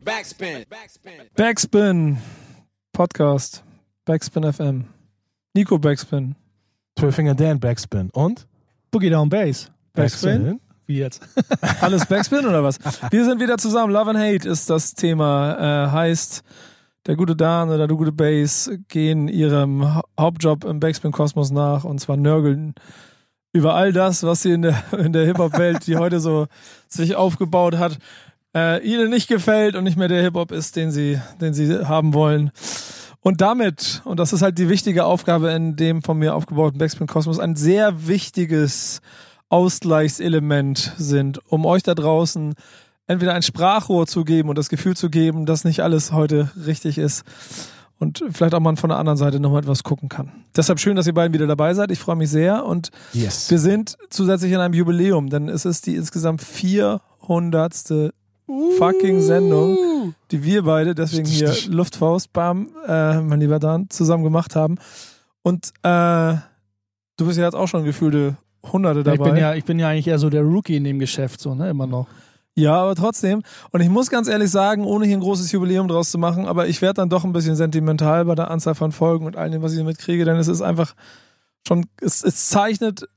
Backspin. Backspin Podcast. Backspin FM. Nico Backspin. Twelfinger Dan Backspin. Und? Boogie Down Bass. Backspin? Wie jetzt? Alles Backspin oder was? Wir sind wieder zusammen. Love and Hate ist das Thema. Äh, heißt, der gute Dan oder der gute Bass gehen ihrem Ha- Hauptjob im Backspin-Kosmos nach und zwar nörgeln über all das, was sie in der, in der Hip-Hop-Welt, die heute so sich aufgebaut hat, äh, ihnen nicht gefällt und nicht mehr der Hip-Hop ist, den sie, den sie haben wollen. Und damit, und das ist halt die wichtige Aufgabe in dem von mir aufgebauten Backspin-Kosmos, ein sehr wichtiges Ausgleichselement sind, um euch da draußen entweder ein Sprachrohr zu geben und das Gefühl zu geben, dass nicht alles heute richtig ist und vielleicht auch man von der anderen Seite nochmal etwas gucken kann. Deshalb schön, dass ihr beiden wieder dabei seid. Ich freue mich sehr und Yes. wir sind zusätzlich in einem Jubiläum, denn es ist die insgesamt 400. fucking Sendung, die wir beide, deswegen hier Luftfaust, bam, äh, mein lieber Dan, zusammen gemacht haben. Und äh, du bist ja jetzt auch schon gefühlte Hunderte Ich dabei. bin, ja, ich bin ja eigentlich eher so der Rookie in dem Geschäft, so, ne? Immer noch. Ja, aber trotzdem. Und ich muss ganz ehrlich sagen, ohne hier ein großes Jubiläum draus zu machen, aber ich werde dann doch ein bisschen sentimental bei der Anzahl von Folgen und all dem, was ich mitkriege, denn es ist einfach schon, es, es zeichnet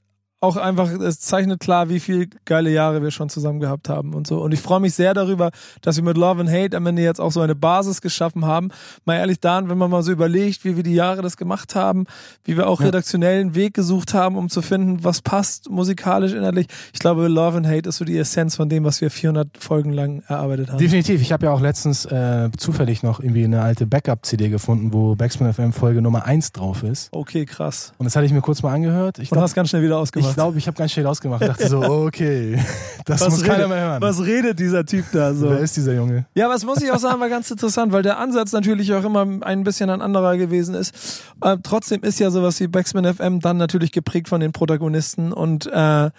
auch einfach, es zeichnet klar, wie viel geile Jahre wir schon zusammen gehabt haben und so. Und ich freue mich sehr darüber, dass wir mit Love and Hate am Ende jetzt auch so eine Basis geschaffen haben. Mal ehrlich, Dan, wenn man mal so überlegt, wie wir die Jahre das gemacht haben, wie wir auch redaktionellen Weg gesucht haben, um zu finden, was passt musikalisch, inhaltlich. Ich glaube, Love and Hate ist so die Essenz von dem, was wir 400 Folgen lang erarbeitet haben. Definitiv. Ich habe ja auch letztens äh, zufällig noch irgendwie eine alte Backup-CD gefunden, wo Backspin FM Folge Nummer 1 drauf ist. Okay, krass. Und das hatte ich mir kurz mal angehört. Ich Und hast ganz schnell wieder ausgemacht. Ich glaube, ich habe ganz schnell ausgemacht. Ich dachte so, okay, das was muss redet, keiner mehr hören. Was redet dieser Typ da so? Wer ist dieser Junge? Ja, was muss ich auch sagen, war ganz interessant, weil der Ansatz natürlich auch immer ein bisschen ein anderer gewesen ist. Äh, trotzdem ist ja sowas wie Backspin FM dann natürlich geprägt von den Protagonisten und äh,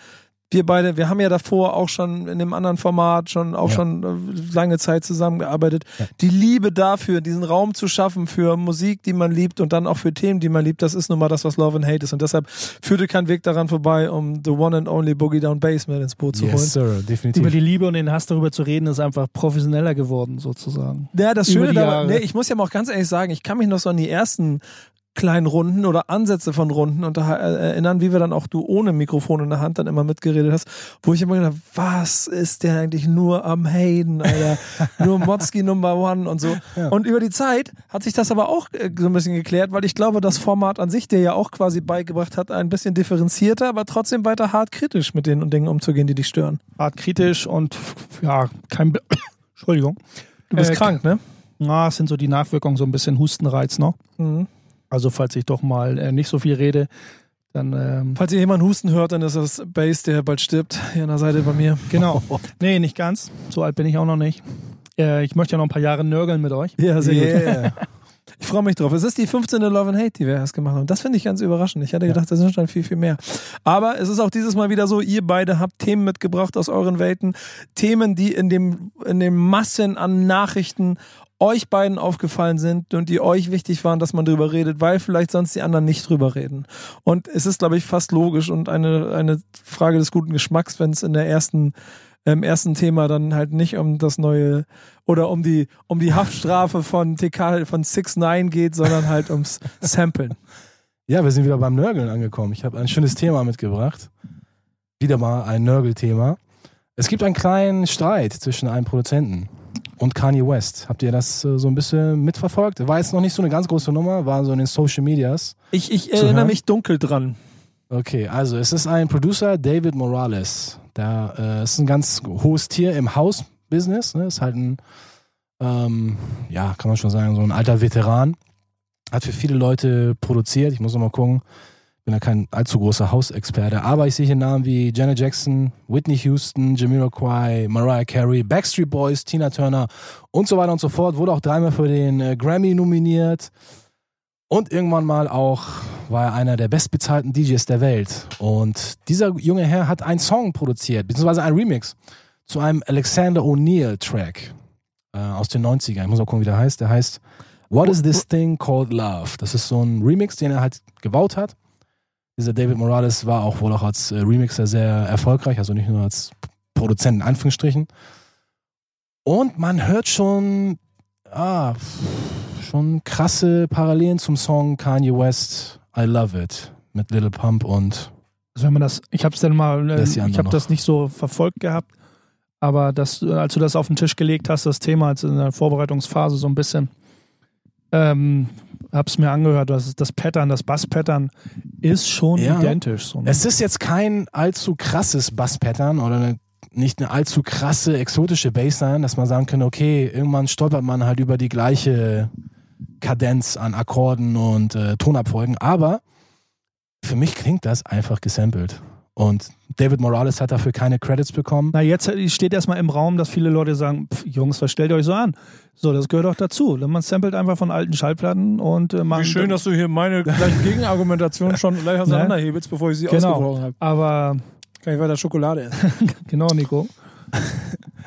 wir beide, wir haben ja davor auch schon in dem anderen Format schon auch Ja. schon äh, lange Zeit zusammengearbeitet. Ja. Die Liebe dafür, diesen Raum zu schaffen für Musik, die man liebt und dann auch für Themen, die man liebt, das ist nun mal das, was Love and Hate ist. Und deshalb führte kein Weg daran vorbei, um the one and only Boogie Down Bass mit ins Boot zu holen. Yes, Sir, definitiv. Über die Liebe und den Hass darüber zu reden, ist einfach professioneller geworden, sozusagen. Ja, das Schöne dabei, nee, ich muss ja mal auch ganz ehrlich sagen, ich kann mich noch so an die ersten kleinen Runden oder Ansätze von Runden unter, äh, erinnern, wie wir dann auch du ohne Mikrofon in der Hand dann immer mitgeredet hast, wo ich immer gedacht habe, was ist der eigentlich nur am Hayden, Alter, nur Motzki Number One und so. Und über die Zeit hat sich das aber auch äh, so ein bisschen geklärt, weil ich glaube, das Format an sich, der ja auch quasi beigebracht hat, ein bisschen differenzierter, aber trotzdem weiter hart kritisch mit den Dingen umzugehen, die dich stören. Art kritisch und ja, kein. Be Entschuldigung. Du bist Äh, krank, ne? Na, es sind so die Nachwirkungen, so ein bisschen Hustenreiz noch. Mhm. Also, falls ich doch mal äh, nicht so viel rede, dann. Ähm, Falls ihr jemanden husten hört, dann ist das Bass, der bald stirbt, hier an der Seite bei mir. genau. Nee, nicht ganz. So alt bin ich auch noch nicht. Äh, ich möchte ja noch ein paar Jahre nörgeln mit euch. Ja, sehr gut. Yeah. Ich freue mich drauf. Es ist die 15. Love and Hate, die wir erst gemacht haben. Das finde ich ganz überraschend. Ich hatte gedacht, das sind schon viel, viel mehr. Aber es ist auch dieses Mal wieder so, ihr beide habt Themen mitgebracht aus euren Welten. Themen, die in dem, in den Massen an Nachrichten euch beiden aufgefallen sind und die euch wichtig waren, dass man drüber redet, weil vielleicht sonst die anderen nicht drüber reden. Und es ist, glaube ich, fast logisch und eine, eine Frage des guten Geschmacks, wenn es in der ersten im ersten Thema dann halt nicht um das neue oder um die um die Haftstrafe von TK von 6 9 geht, sondern halt ums Samplen. Ja, wir sind wieder beim Nörgeln angekommen. Ich habe ein schönes Thema mitgebracht. Wieder mal ein Nörgelthema. Es gibt einen kleinen Streit zwischen einem Produzenten und Kanye West. Habt ihr das äh, so ein bisschen mitverfolgt? War jetzt noch nicht so eine ganz große Nummer, war so in den Social Medias. Ich, ich erinnere hören? mich dunkel dran. Okay, also es ist ein Producer, David Morales. Der äh, ist ein ganz hohes Tier im House-Business. Ne? Ist halt ein, ähm, ja, kann man schon sagen, so ein alter Veteran. Hat für viele Leute produziert. Ich muss noch mal gucken. Bin ja kein allzu großer Hausexperte, aber ich sehe hier Namen wie Janet Jackson, Whitney Houston, Jamiroquai, Mariah Carey, Backstreet Boys, Tina Turner und so weiter und so fort. Wurde auch dreimal für den äh, Grammy nominiert. Und irgendwann mal auch war er einer der bestbezahlten DJs der Welt. Und dieser junge Herr hat einen Song produziert, beziehungsweise einen Remix zu einem Alexander O'Neill Track äh, aus den 90ern. Ich muss auch gucken, wie der heißt. Der heißt What is this thing called love? Das ist so ein Remix, den er halt gebaut hat. Dieser David Morales war auch wohl auch als äh, Remixer sehr erfolgreich, also nicht nur als Produzent in Anführungsstrichen. Und man hört schon, ah, schon krasse Parallelen zum Song Kanye West, I Love It, mit Little Pump und Also wenn man das, ich habe es dann mal, äh, ich habe das nicht so verfolgt gehabt, aber das, äh, als du das auf den Tisch gelegt hast, das Thema als in der Vorbereitungsphase so ein bisschen, ähm, hab's mir angehört, das, das Pattern, das Bass-Pattern ist schon Ja. identisch. So, ne? Es ist jetzt kein allzu krasses Bass-Pattern oder eine, nicht eine allzu krasse exotische Bassline, dass man sagen könnte, okay, irgendwann stolpert man halt über die gleiche Kadenz an Akkorden und äh, Tonabfolgen, aber für mich klingt das einfach gesampelt. Und David Morales hat dafür keine Credits bekommen. Na, jetzt steht erstmal im Raum, dass viele Leute sagen, pff, Jungs, was stellt ihr euch so an? So, das gehört doch dazu. Man samplet einfach von alten Schallplatten und äh, man. Wie schön, dass du hier meine gleich Gegenargumentation schon gleich auseinanderhebelst, bevor ich sie Genau. ausgebrochen habe. Aber, Kann ich weiter Schokolade essen. genau, Nico.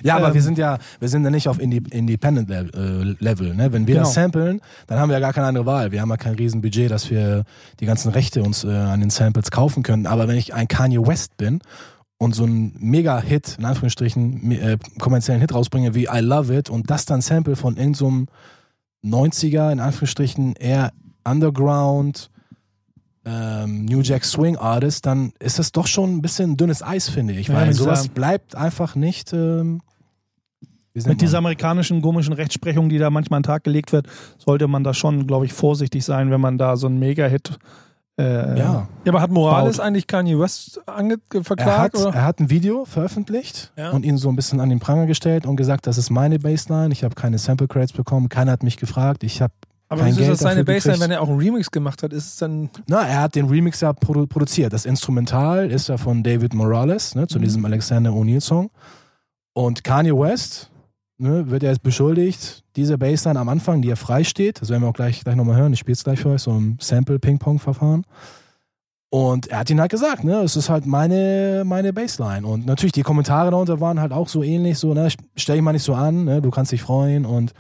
Ja, aber Ähm, wir sind ja, wir sind ja nicht auf Independent Level, äh, Level ne? Wenn wir Genau. das samplen, dann haben wir ja gar keine andere Wahl. Wir haben ja kein riesen Budget, dass wir die ganzen Rechte uns äh, an den Samples kaufen können. Aber wenn ich ein Kanye West bin und so einen Mega-Hit, in Anführungsstrichen, äh, kommerziellen Hit rausbringe wie I Love It und das dann Sample von irgendeinem 90er, in Anführungsstrichen, eher Underground, ähm, New Jack Swing Artist, dann ist das doch schon ein bisschen dünnes Eis, finde ich. Ja, Weil mit sowas dieser- bleibt einfach nicht. Ähm, Mit dieser amerikanischen komischen Rechtsprechung, die da manchmal an den Tag gelegt wird, sollte man da schon, glaube ich, vorsichtig sein, wenn man da so einen Mega-Hit. Äh, Ja. Ja, aber hat Morales Baut. eigentlich Kanye West ange Er verklagt? hat, oder? er hat ein Video veröffentlicht Ja. und ihn so ein bisschen an den Pranger gestellt und gesagt, das ist meine Baseline, ich habe keine Sample Credits bekommen, keiner hat mich gefragt, ich habe aber wieso ist das seine gekriegt. wenn er auch einen Remix gemacht hat? Ist es dann. Na, er hat den Remix ja produ produziert. Das Instrumental ist ja von David Morales, ne, zu Mhm. diesem Alexander O'Neill Song. Und Kanye West ne, wird er jetzt beschuldigt, diese Bassline am Anfang, die ja frei steht, das werden wir auch gleich, gleich nochmal hören, ich spiele es gleich für euch, so ein Sample-Ping-Pong-Verfahren. Und er hat ihn halt gesagt, ne, es ist halt meine, meine Bassline. Und natürlich, die Kommentare darunter waren halt auch so ähnlich, so, ne, stell dich mal nicht so an, ne, du kannst dich freuen und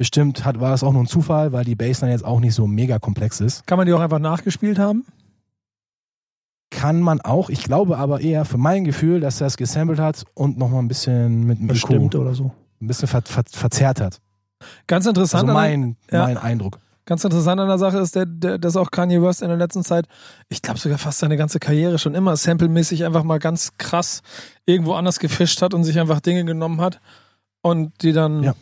bestimmt hat, war das auch nur ein Zufall, weil die Bassline jetzt auch nicht so mega komplex ist Kann man die auch einfach nachgespielt haben? kann man auch. Ich glaube aber eher für mein Gefühl, dass er es gesampelt hat und nochmal ein bisschen mit dem Bestimmt oder so. ein bisschen ver ver verzerrt hat. Ganz interessant. Also an- mein, Ja. mein Eindruck. Ganz interessant an der Sache ist, der, der, dass auch Kanye West in der letzten Zeit, ich glaube sogar fast seine ganze Karriere schon immer samplemäßig einfach mal ganz krass irgendwo anders gefischt hat und sich einfach Dinge genommen hat und die dann Ja.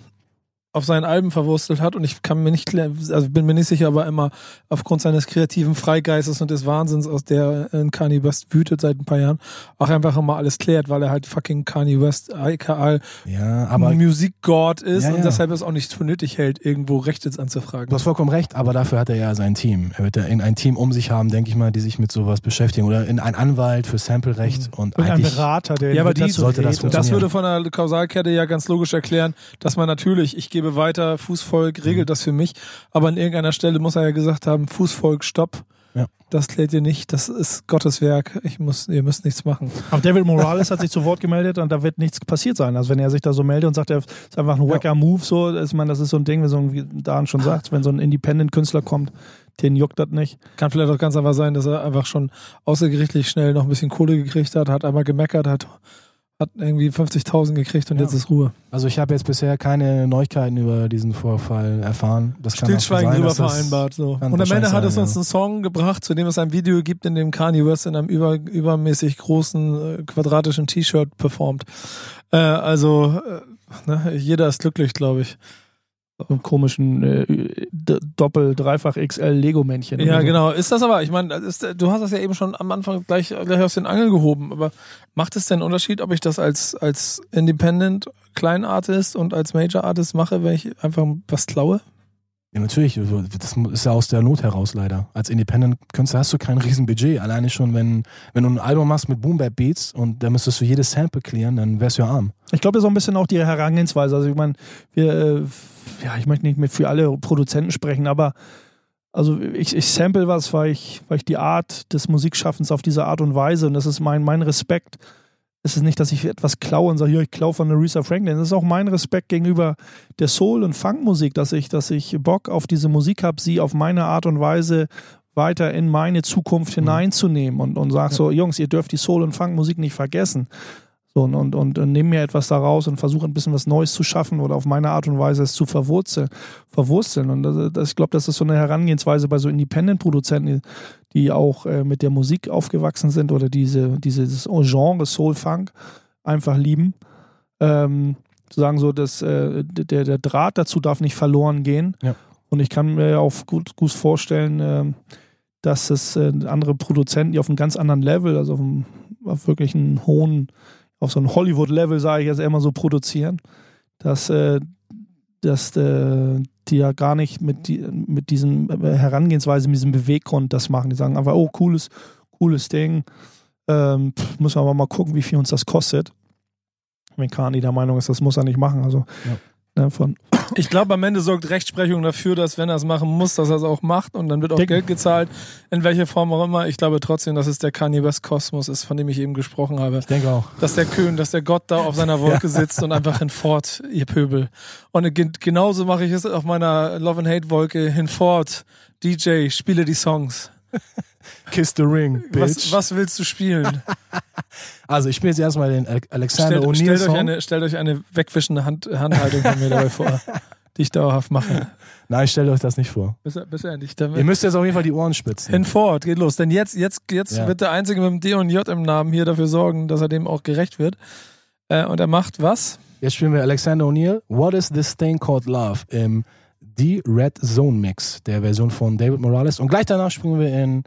Auf seinen Alben verwurstelt hat. Und ich kann mir nicht, also bin mir nicht sicher, aber immer aufgrund seines kreativen Freigeistes und des Wahnsinns, aus der äh, Kanye West wütet seit ein paar Jahren, auch einfach immer alles klärt, weil er halt fucking Kanye West, aka Ja, aber Musikgott ist Ja, und ja. deshalb es auch nicht für nötig hält, irgendwo Rechts anzufragen. du hast vollkommen recht, aber dafür hat er ja sein Team. Er wird ja in ein Team um sich haben, denke ich mal, die sich mit sowas beschäftigen. Oder in einen Anwalt für Samplerecht und Und ein. Berater, der Ja, aber die- sollte das funktionieren. Das würde von der Kausalkette ja ganz logisch erklären, dass man natürlich, ich gebe weiter, Fußvolk regelt das für mich, aber an irgendeiner Stelle muss er ja gesagt haben, Fußvolk, stopp. Ja. Das klärt ihr nicht, das ist Gottes Werk. Ich muss, ihr müsst nichts machen. Aber David Morales hat sich zu Wort gemeldet und da wird nichts passiert sein. Also wenn er sich da so meldet und sagt, er ist einfach ein wacker Move, so, ich meine, das ist so ein Ding, wie so ein, wie Dan schon sagt, wenn so ein Independent-Künstler kommt, den juckt das nicht. Kann vielleicht auch ganz einfach sein, dass er einfach schon außergerichtlich schnell noch ein bisschen Kohle gekriegt hat, hat einmal gemeckert, hat, hat irgendwie 50.000 gekriegt und Ja. jetzt ist Ruhe. Also ich habe jetzt bisher keine Neuigkeiten über diesen Vorfall erfahren. Das Stillschweigen drüber vereinbart. So. Und am Ende hat es uns ja. einen Song gebracht, zu dem es ein Video gibt, in dem Kanye West in einem über, übermäßig großen, äh, quadratischen T-Shirt performt. Äh, also, äh, ne, jeder ist glücklich, glaube ich. Komischen äh, Doppel-, Dreifach XL Lego-Männchen. Ja, so. genau. Ist das aber, ich meine, du hast das ja eben schon am Anfang gleich, gleich aus den Angeln gehoben, aber macht es denn einen Unterschied, ob ich das als, als Independent Klein Artist und als Major Artist mache, wenn ich einfach was klaue? Ja, natürlich. Also, Das ist ja aus der Not heraus leider. Als Independent-Künstler hast du kein Riesenbudget. Alleine schon, wenn, wenn du ein Album machst mit Boom Bap Beats und da müsstest du jedes Sample klären, dann wärst du ja arm. Ich glaube, das ist auch ein bisschen auch die Herangehensweise. Also ich meine, wir, äh, ja, ich möchte nicht mehr für alle Produzenten sprechen, aber also ich, ich sample was, weil ich, weil ich die Art des Musikschaffens auf diese Art und Weise und das ist mein, mein Respekt. Es ist nicht, dass ich etwas klaue und sage, ja, ich klaue von Aretha Franklin. Das ist auch mein Respekt gegenüber der Soul- und Funkmusik, dass ich, dass ich Bock auf diese Musik habe, sie auf meine Art und Weise weiter in meine Zukunft hineinzunehmen und, und sag so, Jungs, ihr dürft die Soul- und Funkmusik nicht vergessen. So, und, und, und, und nehme mir etwas daraus und versuche ein bisschen was Neues zu schaffen oder auf meine Art und Weise es zu verwurzeln. verwursteln. Und das, das, ich glaube, das ist so eine Herangehensweise bei so Independent-Produzenten, die auch äh, mit der Musik aufgewachsen sind oder diese, dieses Genre Soul Funk einfach lieben. Ähm, zu sagen, so, dass äh, der, der Draht dazu darf nicht verloren gehen. Ja. Und ich kann mir auch gut, gut vorstellen, äh, dass es äh, andere Produzenten, die auf einem ganz anderen Level, also auf, einem, auf wirklich einem hohen auf so einem Hollywood-Level, sage ich jetzt immer so, produzieren, dass, äh, dass äh, die ja gar nicht mit, die, mit diesem äh, Herangehensweise, mit diesem Beweggrund das machen. Die sagen einfach, oh, cooles, cooles Ding. Ähm, pff, müssen wir aber mal gucken, wie viel uns das kostet. Wenn Kani der Meinung ist, das muss er nicht machen. Also Ja. Ne, von, Ich glaube, am Ende sorgt Rechtsprechung dafür, dass wenn er es machen muss, dass er es auch macht und dann wird auch Denk- Geld gezahlt, in welcher Form auch immer. Ich glaube trotzdem, dass es der Kanye West Kosmos ist, von dem ich eben gesprochen habe. Ich denke auch. Dass der Köhn, dass der Gott da auf seiner Wolke sitzt und einfach hinfort, ihr Pöbel. Und ge- genauso mache ich es auf meiner Love and Hate Wolke hinfort. DJ, spiele die Songs. Kiss the ring, bitch. Was, was willst du spielen? Also ich spiele jetzt erstmal den Ale- Alexander Stellt, O'Neill stellt, euch Song. eine, stellt euch eine wegwischende Hand, Handhaltung von mir dabei vor, die ich dauerhaft mache. Nein, stellt euch das nicht vor. Bis, bis endlich Ihr damit. müsst jetzt auf jeden Fall die Ohren spitzen. Hinfort, geht los. Denn jetzt, jetzt, jetzt Ja. wird der Einzige mit dem D und J im Namen hier dafür sorgen, dass er dem auch gerecht wird. Äh, und er macht was? Jetzt spielen wir Alexander O'Neill. What is this thing called love? Im The Red Zone Mix, der Version von David Morales. Und gleich danach springen wir in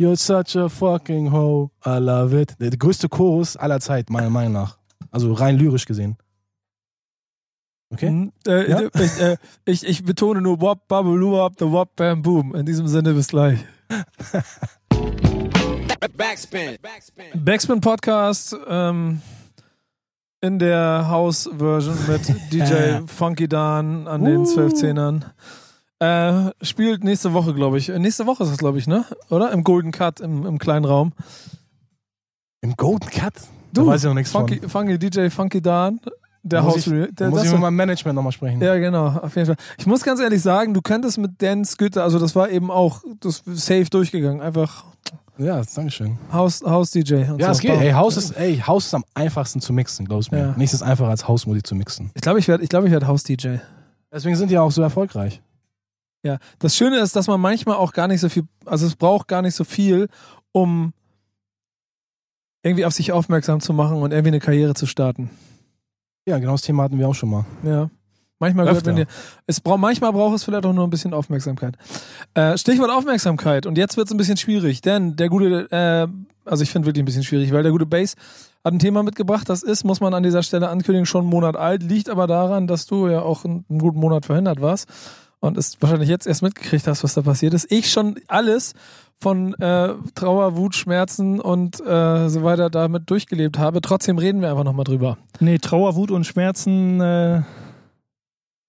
You're such a fucking hoe, I love it. Der größte Chorus aller Zeit, meiner Meinung nach. Also rein lyrisch gesehen. Okay? Hm, Äh, Ja? ich, äh, ich, ich betone nur Wop, Babaloo, Wop, the Wop, Bam, Boom. In diesem Sinne, bis gleich. Backspin. Backspin. Backspin Podcast ähm, in der House-Version mit DJ Funky Dan an den Uh. 12-Zehnern. Äh, spielt nächste Woche, glaube ich. Äh, Nächste Woche ist das, glaube ich, ne? Oder? Im Golden Cut, im, im kleinen Raum. Im Golden Cut? Da weiß ich noch nichts Funky, von. Funky DJ Funky Dan, der muss House ich, der, muss ich mit meinem Management nochmal sprechen. Ja, genau, auf jeden Fall. Ich muss ganz ehrlich sagen, du könntest mit Dan Scooter, also das war eben auch das safe durchgegangen. Einfach Ja, Dankeschön. House, House DJ. Ja, so. es geht. Ey, House ist, ey, House ist am einfachsten zu mixen, glaubst mir. Ja. Nichts ist einfacher als Hausmusik zu mixen. Ich glaube, ich werde ich glaub, ich werd House DJ. Deswegen sind die auch so erfolgreich. Ja, das Schöne ist, dass man manchmal auch gar nicht so viel, also es braucht gar nicht so viel, um irgendwie auf sich aufmerksam zu machen und irgendwie eine Karriere zu starten. Ja, genau das Thema hatten wir auch schon mal. Ja. Manchmal gehört, wenn dir, es braucht, manchmal braucht es vielleicht auch nur ein bisschen Aufmerksamkeit. Äh, Stichwort Aufmerksamkeit. Und jetzt wird es ein bisschen schwierig, denn der gute, äh, also ich finde wirklich ein bisschen schwierig, weil der gute Bass hat ein Thema mitgebracht. Das ist, muss man an dieser Stelle ankündigen, schon einen Monat alt. Liegt aber daran, dass du ja auch einen, einen guten Monat verhindert warst und es wahrscheinlich jetzt erst mitgekriegt hast, was da passiert ist. Ich schon alles von äh, Trauer, Wut, Schmerzen und äh, so weiter damit durchgelebt habe. Trotzdem reden wir einfach nochmal drüber. nee, Trauer, Wut und Schmerzen. Äh,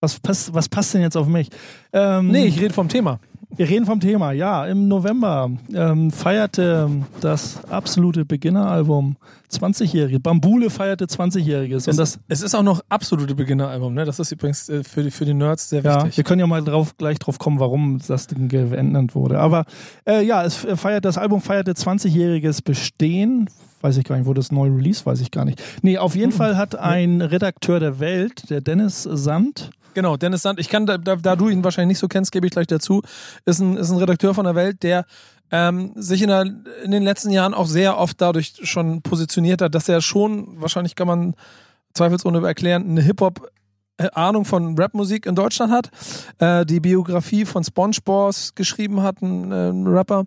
was, passt, was passt denn jetzt auf mich? Ähm, Nee, ich rede vom Thema. Wir reden vom Thema. Ja, im November ähm, feierte das absolute Beginneralbum 20-Jährige. Bambule feierte 20-Jähriges. Und das, Es ist auch noch absolute Beginneralbum, ne? Das ist übrigens äh, für die, für die Nerds sehr ja, wichtig. wir können ja mal drauf, gleich drauf kommen, warum das Ding geändert wurde. Aber äh, ja, es feiert, das Album feierte 20-jähriges Bestehen. Weiß ich gar nicht, wo das neu release, weiß ich gar nicht. Nee, auf jeden Fall hat ein Redakteur der Welt, der Dennis Sand, Genau, Dennis Sand, ich kann, da, da, du ihn wahrscheinlich nicht so kennst, gebe ich gleich dazu, ist ein, ist ein Redakteur von der Welt, der ähm, sich in, der, in den letzten Jahren auch sehr oft dadurch schon positioniert hat, dass er schon, wahrscheinlich kann man zweifelsohne erklären, eine Hip-Hop äh, Ahnung von Rapmusik in Deutschland hat, äh, die Biografie von SpongeBob geschrieben hat, ein, äh, Rapper,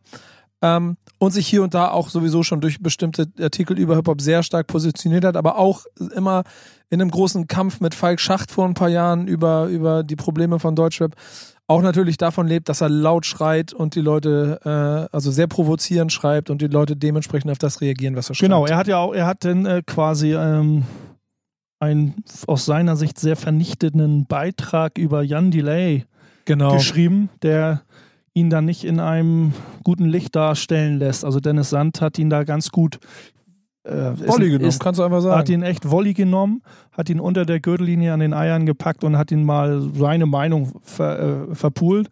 ähm, und sich hier und da auch sowieso schon durch bestimmte Artikel über Hip-Hop sehr stark positioniert hat, aber auch immer in einem großen Kampf mit Falk Schacht vor ein paar Jahren über, über die Probleme von Deutschrap auch natürlich davon lebt, dass er laut schreit und die Leute, äh, also sehr provozierend schreibt und die Leute dementsprechend auf das reagieren, was er schreibt. Genau, er hat ja auch, er hat dann äh, quasi ähm, einen aus seiner Sicht sehr vernichtenden Beitrag über Jan Delay genau. geschrieben, der ihn dann nicht in einem guten Licht darstellen lässt. Also Dennis Sand hat ihn da ganz gut äh, Volley genommen, ist, kannst du einfach sagen. hat ihn echt Volley genommen, hat ihn unter der Gürtellinie an den Eiern gepackt und hat ihn mal seine Meinung ver, äh, verpult.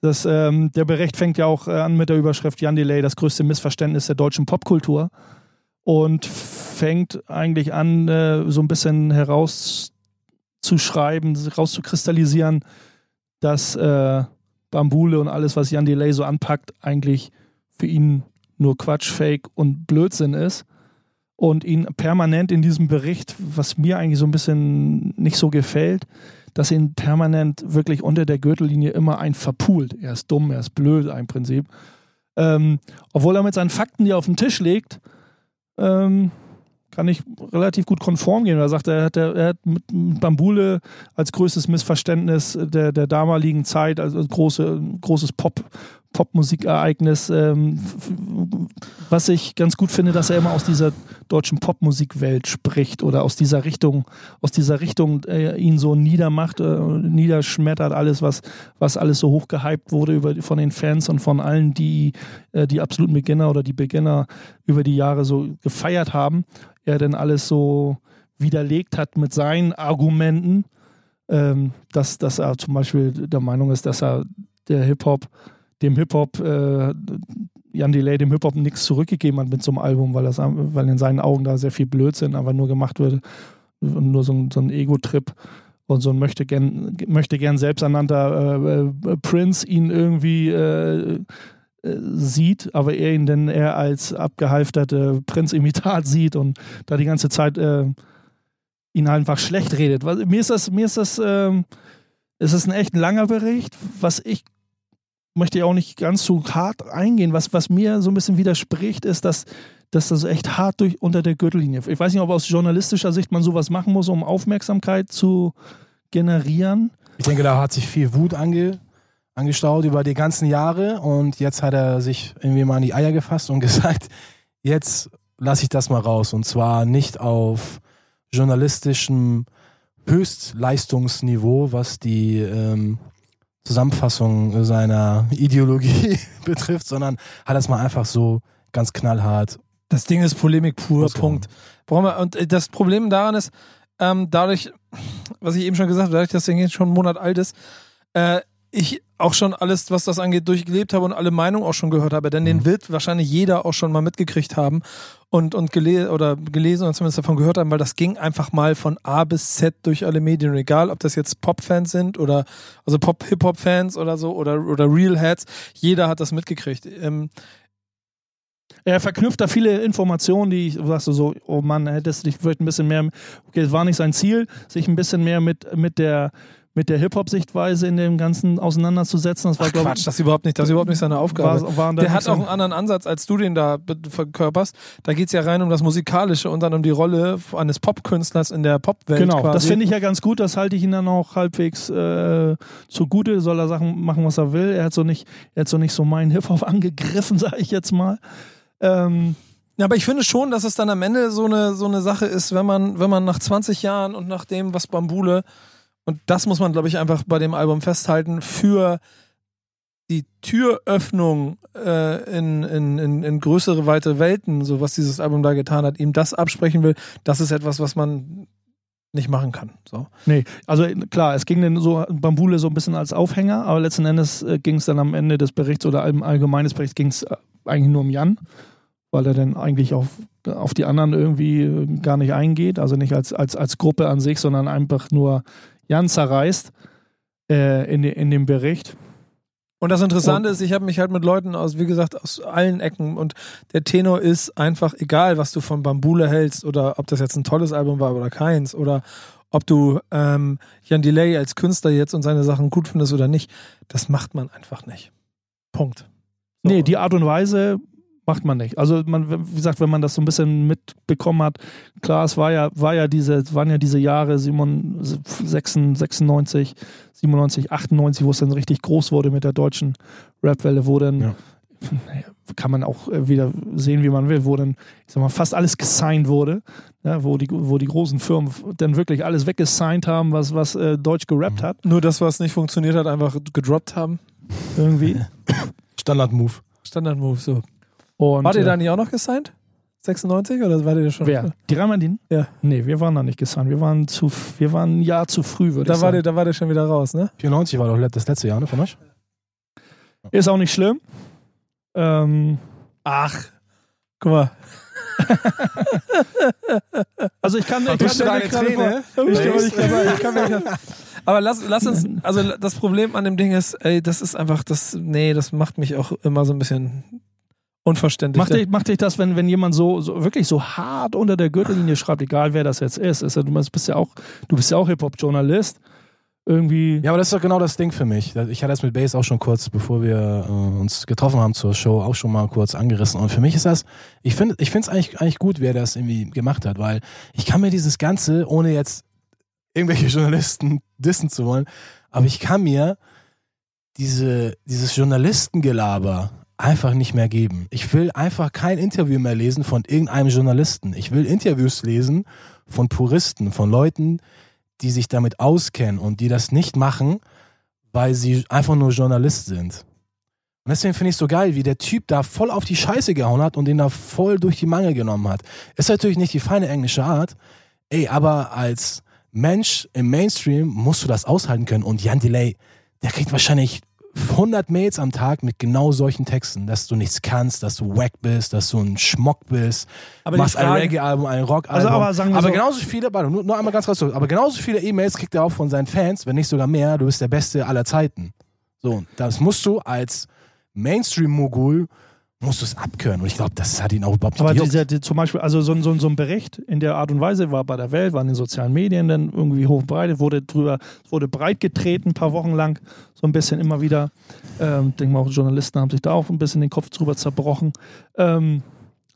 Das, ähm, der Bericht fängt ja auch äh, an mit der Überschrift Jan Delay, das größte Missverständnis der deutschen Popkultur. und fängt eigentlich an, äh, so ein bisschen herauszuschreiben, rauszukristallisieren, dass äh, Bambule und alles, was Jan Delay so anpackt, eigentlich für ihn nur Quatsch, Fake und Blödsinn ist. Und ihn permanent in diesem Bericht, was mir eigentlich so ein bisschen nicht so gefällt, dass ihn permanent wirklich unter der Gürtellinie immer ein verpult. Er ist dumm, er ist blöd im Prinzip. Ähm, obwohl er mit seinen Fakten, die er auf den Tisch legt, ähm, kann ich relativ gut konform gehen. Er sagt, er hat, er hat mit Bambule als größtes Missverständnis der, der damaligen Zeit, also große, großes Pop, Popmusikereignis, ähm, was ich ganz gut finde, dass er immer aus dieser deutschen Popmusikwelt spricht oder aus dieser Richtung, aus dieser Richtung äh, ihn so niedermacht, äh, niederschmettert alles, was, was alles so hochgehypt wurde über, von den Fans und von allen, die äh, die absoluten Beginner oder die Beginner über die Jahre so gefeiert haben. Er denn alles so widerlegt hat mit seinen Argumenten, ähm, dass, dass er zum Beispiel der Meinung ist, dass er der Hip-Hop dem Hip-Hop, äh, Jan Delay dem Hip-Hop nichts zurückgegeben hat mit so einem Album, weil, das, weil in seinen Augen da sehr viel Blödsinn aber nur gemacht wird und nur so ein, so ein Ego-Trip und so ein möchte gern, möchte gern selbsternannter äh, äh, Prince ihn irgendwie äh, äh, sieht, aber er ihn denn eher als abgehalfterte Prinz-Imitat sieht und da die ganze Zeit äh, ihn halt einfach schlecht redet. Mir ist das, mir ist das, ähm, es ist ein echt langer Bericht, was ich möchte ich auch nicht ganz so hart eingehen. Was, was mir so ein bisschen widerspricht, ist, dass, dass das echt hart durch unter der Gürtellinie. Ich weiß nicht, ob aus journalistischer Sicht man sowas machen muss, um Aufmerksamkeit zu generieren. Ich denke, da hat sich viel Wut ange, angestaut über die ganzen Jahre und jetzt hat er sich irgendwie mal in die Eier gefasst und gesagt, jetzt lasse ich das mal raus und zwar nicht auf journalistischem Höchstleistungsniveau, was die ähm, Zusammenfassung seiner Ideologie betrifft, sondern hat das mal einfach so ganz knallhart. Das Ding ist Polemik pur, Punkt. Und äh, das Problem daran ist, ähm, dadurch, was ich eben schon gesagt habe, dadurch, dass das Ding jetzt schon einen Monat alt ist, äh, ich auch schon alles, was das angeht, durchgelebt habe und alle Meinungen auch schon gehört habe, denn mhm. den wird wahrscheinlich jeder auch schon mal mitgekriegt haben und, und gele oder gelesen oder zumindest davon gehört haben, weil das ging einfach mal von A bis Z durch alle Medien, egal ob das jetzt Pop-Fans sind oder also Pop-Hip-Hop-Fans oder so oder, oder Real-Heads, jeder hat das mitgekriegt. Ähm, er verknüpft da viele Informationen, die ich sagst du so, oh Mann, hättest du dich vielleicht ein bisschen mehr, okay, es war nicht sein Ziel, sich ein bisschen mehr mit, mit der mit der Hip-Hop-Sichtweise in dem Ganzen auseinanderzusetzen. Das war, Ach, glaub, Quatsch, das ist überhaupt nicht, das ist überhaupt nicht seine Aufgabe. War, der hat auch einen anderen Ansatz, als du den da verkörperst. Da geht es ja rein um das Musikalische und dann um die Rolle eines Popkünstlers in der Popwelt. Genau, quasi. das finde ich ja ganz gut. Das halte ich ihn dann auch halbwegs äh, zugute. Soll er Sachen machen, was er will. Er hat so nicht, er hat so nicht so meinen Hip-Hop angegriffen, sage ich jetzt mal. Ähm, ja, aber ich finde schon, dass es dann am Ende so eine, so eine Sache ist, wenn man, wenn man nach 20 Jahren und nach dem, was Bambule und das muss man, glaube ich, einfach bei dem Album festhalten, für die Türöffnung äh, in, in, in, in größere, weite Welten, so was dieses Album da getan hat, ihm das absprechen will, das ist etwas, was man nicht machen kann. So. Nee, also klar, es ging dann so Bambule so ein bisschen als Aufhänger, aber letzten Endes äh, ging es dann am Ende des Berichts oder allgemeines Berichts ging es äh, eigentlich nur um Jan, weil er dann eigentlich auf, auf die anderen irgendwie äh, gar nicht eingeht, also nicht als, als, als Gruppe an sich, sondern einfach nur Jan zerreißt äh, in, in dem Bericht. Und das Interessante und, ist, ich habe mich halt mit Leuten aus, wie gesagt, aus allen Ecken und der Tenor ist einfach egal, was du von Bambule hältst oder ob das jetzt ein tolles Album war oder keins oder ob du ähm, Jan Delay als Künstler jetzt und seine Sachen gut findest oder nicht, das macht man einfach nicht. Punkt. So. Nee, die Art und Weise macht man nicht. Also man, wie gesagt, wenn man das so ein bisschen mitbekommen hat, klar, es war ja, war ja diese, waren ja diese Jahre 96, 97, 98, wo es dann richtig groß wurde mit der deutschen Rapwelle, wo dann ja. kann man auch äh, wieder sehen, wie man will, wo dann, ich sag mal, fast alles gesigned wurde, ja, wo, die, wo die großen Firmen dann wirklich alles weggesigned haben, was, was äh, Deutsch gerappt mhm. hat. Nur das, was nicht funktioniert hat, einfach gedroppt haben. Irgendwie. Standard-Move. Standard-Move, so. Und, Wart ihr da nicht auch noch gesigned? 96 oder war ihr schon? Wer? Die Ramadin? Ja. Nee, wir waren da nicht gesigned. Wir waren, zu, wir waren ein Jahr zu früh, würde da ich war sagen. Der, da war der schon wieder raus, ne? 94 war doch das letzte Jahr, ne, von euch? Ist auch nicht schlimm. Ähm, Ach, guck mal. Also ich kann, ich kann schon mir eine gerade Träne? Aber lass, lass uns, also das Problem an dem Ding ist, ey, das ist einfach, das, nee, das macht mich auch immer so ein bisschen unverständlich. Macht dich, macht dich das, wenn, wenn jemand so, so wirklich so hart unter der Gürtellinie schreibt, egal wer das jetzt ist, ist ja, du bist ja auch, du bist ja auch Hip-Hop-Journalist. Irgendwie. Ja, aber das ist doch genau das Ding für mich. Ich hatte das mit Bass auch schon kurz, bevor wir äh, uns getroffen haben zur Show, auch schon mal kurz angerissen. Und für mich ist das, ich finde ich finde es eigentlich, eigentlich gut, wer das irgendwie gemacht hat, weil ich kann mir dieses Ganze, ohne jetzt irgendwelche Journalisten dissen zu wollen, aber ich kann mir diese, dieses Journalistengelaber einfach nicht mehr geben. Ich will einfach kein Interview mehr lesen von irgendeinem Journalisten. Ich will Interviews lesen von Puristen, von Leuten, die sich damit auskennen und die das nicht machen, weil sie einfach nur Journalist sind. Und deswegen finde ich es so geil, wie der Typ da voll auf die Scheiße gehauen hat und den da voll durch die Mangel genommen hat. Ist natürlich nicht die feine englische Art, ey, aber als Mensch im Mainstream musst du das aushalten können. Und Jan Delay, der kriegt wahrscheinlich 100 Mails am Tag mit genau solchen Texten, dass du nichts kannst, dass du wack bist, dass du ein Schmock bist, Aber machst ein Frage- Reggae-Album, ein Rock-Album. Also aber sagen wir aber so- genauso viele, warte, nur, nur einmal ganz kurz, aber genauso viele E-Mails kriegt er auch von seinen Fans, wenn nicht sogar mehr, du bist der Beste aller Zeiten. So, das musst du als Mainstream-Mogul, musst du es abkönnen. Und ich glaube, das hat ihn auch überhaupt nicht Aber gejuckt. dieser, die, zum Beispiel, also so, ein- so, so ein Bericht in der Art und Weise war bei der Welt, war in den sozialen Medien dann irgendwie hochbreitet, wurde drüber, wurde breit getreten, ein paar Wochen lang, so ein bisschen immer wieder. Ähm, denke mal, auch Journalisten haben sich da auch ein bisschen den Kopf drüber zerbrochen. Ähm,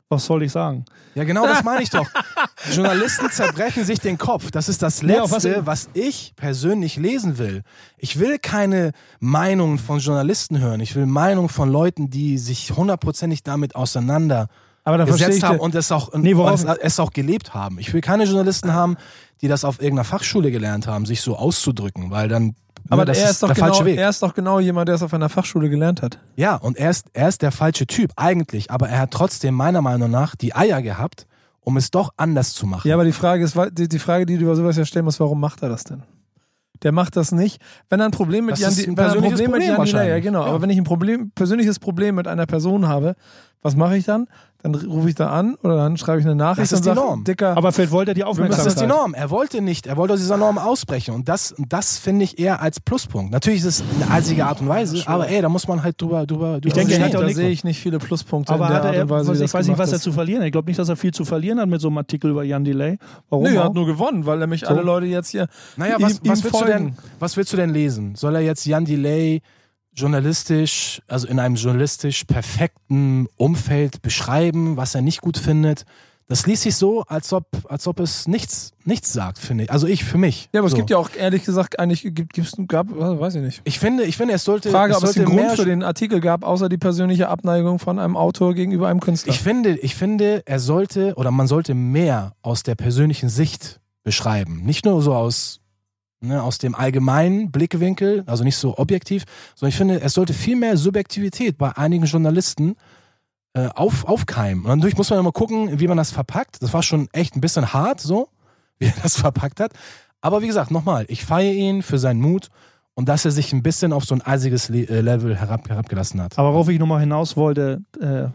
was soll ich sagen? Ja, genau das meine ich doch. Journalisten zerbrechen sich den Kopf. Das ist das Nee, auf was- Letzte, was ich persönlich lesen will. Ich will keine Meinungen von Journalisten hören. Ich will Meinungen von Leuten, die sich hundertprozentig damit auseinander aber da gesetzt ich, haben und es auch, Nee, worauf- es, es auch gelebt haben. Ich will keine Journalisten haben, die das auf irgendeiner Fachschule gelernt haben, sich so auszudrücken, weil dann aber ne, das er ist, doch der genau, falsche Weg. er ist doch genau jemand, der es auf einer Fachschule gelernt hat. Ja, und er ist, er ist der falsche Typ, eigentlich, aber er hat trotzdem meiner Meinung nach die Eier gehabt, um es doch anders zu machen. Ja, aber die Frage ist, die, die Frage, die du über sowas ja stellen musst, warum macht er das denn? Der macht das nicht. Wenn er ein Problem mit Jan, ist wenn ein persönliches Problem mit Jan Delay, ja genau. Ja. Aber wenn ich ein Problem, persönliches Problem mit einer Person habe, was mache ich dann? Dann rufe ich da an oder dann schreibe ich eine Nachricht Das ist und die Norm. Dicker, Aber vielleicht wollte er die Das Aufmerksamkeit. ist die Norm. Er wollte nicht, er wollte aus dieser Norm ausbrechen. Und das, das finde ich eher als Pluspunkt. Natürlich ist es eine eisige Art und Weise, aber ey, da muss man halt drüber, drüber, drüber denke, er da sehe ich nicht viele Pluspunkte Aber in der hatte Art er, und Weise, was, ich das weiß nicht, was er zu verlieren hat. Ich glaube nicht, dass er viel zu verlieren hat mit so einem Artikel über Jan Delay. Warum? Nö, er hat nur gewonnen, weil nämlich alle Leute jetzt hier Naja, was, ihm, was, willst du folgen. denn, was willst du denn lesen? Soll er jetzt Jan Delay journalistisch, also in einem journalistisch perfekten Umfeld beschreiben, was er nicht gut findet? Das liest sich so, als ob, als ob es nichts, nichts sagt, finde ich. Also ich für mich. Ja, aber so. es gibt ja auch ehrlich gesagt eigentlich gibt gibt's gab weiß ich nicht. Ich finde, ich finde, es sollte, Frage, es ob es sollte den Grund für den Artikel gab, außer die persönliche Abneigung von einem Autor gegenüber einem Künstler. Ich finde, ich finde, er sollte oder man sollte mehr aus der persönlichen Sicht beschreiben. Nicht nur so aus, ne, aus dem allgemeinen Blickwinkel, also nicht so objektiv, sondern ich finde, es sollte viel mehr Subjektivität bei einigen Journalisten äh, auf, aufkeimen. Und dadurch muss man immer gucken, wie man das verpackt. Das war schon echt ein bisschen hart, so, wie er das verpackt hat. Aber wie gesagt, nochmal, ich feiere ihn für seinen Mut und dass er sich ein bisschen auf so ein eisiges äh, Level herab, herabgelassen hat. Aber worauf ich nochmal hinaus wollte, äh,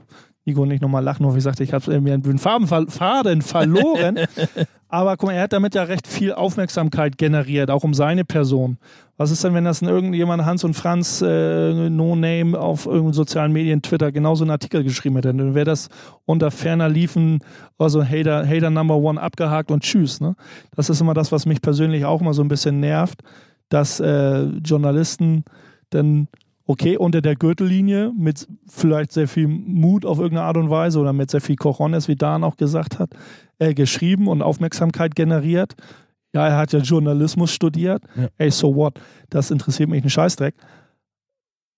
Nico und ich nochmal lachen, wo ich sagte, ich habe mir den Farben, Faden verloren. Aber guck mal, er hat damit ja recht viel Aufmerksamkeit generiert, auch um seine Person. Was ist denn, wenn das irgendjemand, Hans und Franz, äh, No Name auf irgendeinen sozialen Medien, Twitter, genauso einen Artikel geschrieben hätte? Dann wäre das unter ferner Liefen, also Hater, Hater Number One abgehakt und tschüss. Ne? Das ist immer das, was mich persönlich auch mal so ein bisschen nervt, dass äh, Journalisten dann okay, unter der Gürtellinie mit vielleicht sehr viel Mut auf irgendeine Art und Weise oder mit sehr viel Cojones, wie Dan auch gesagt hat, äh, geschrieben und Aufmerksamkeit generiert. Ja, er hat ja Journalismus studiert. Ja. Ey, so what? Das interessiert mich einen Scheißdreck.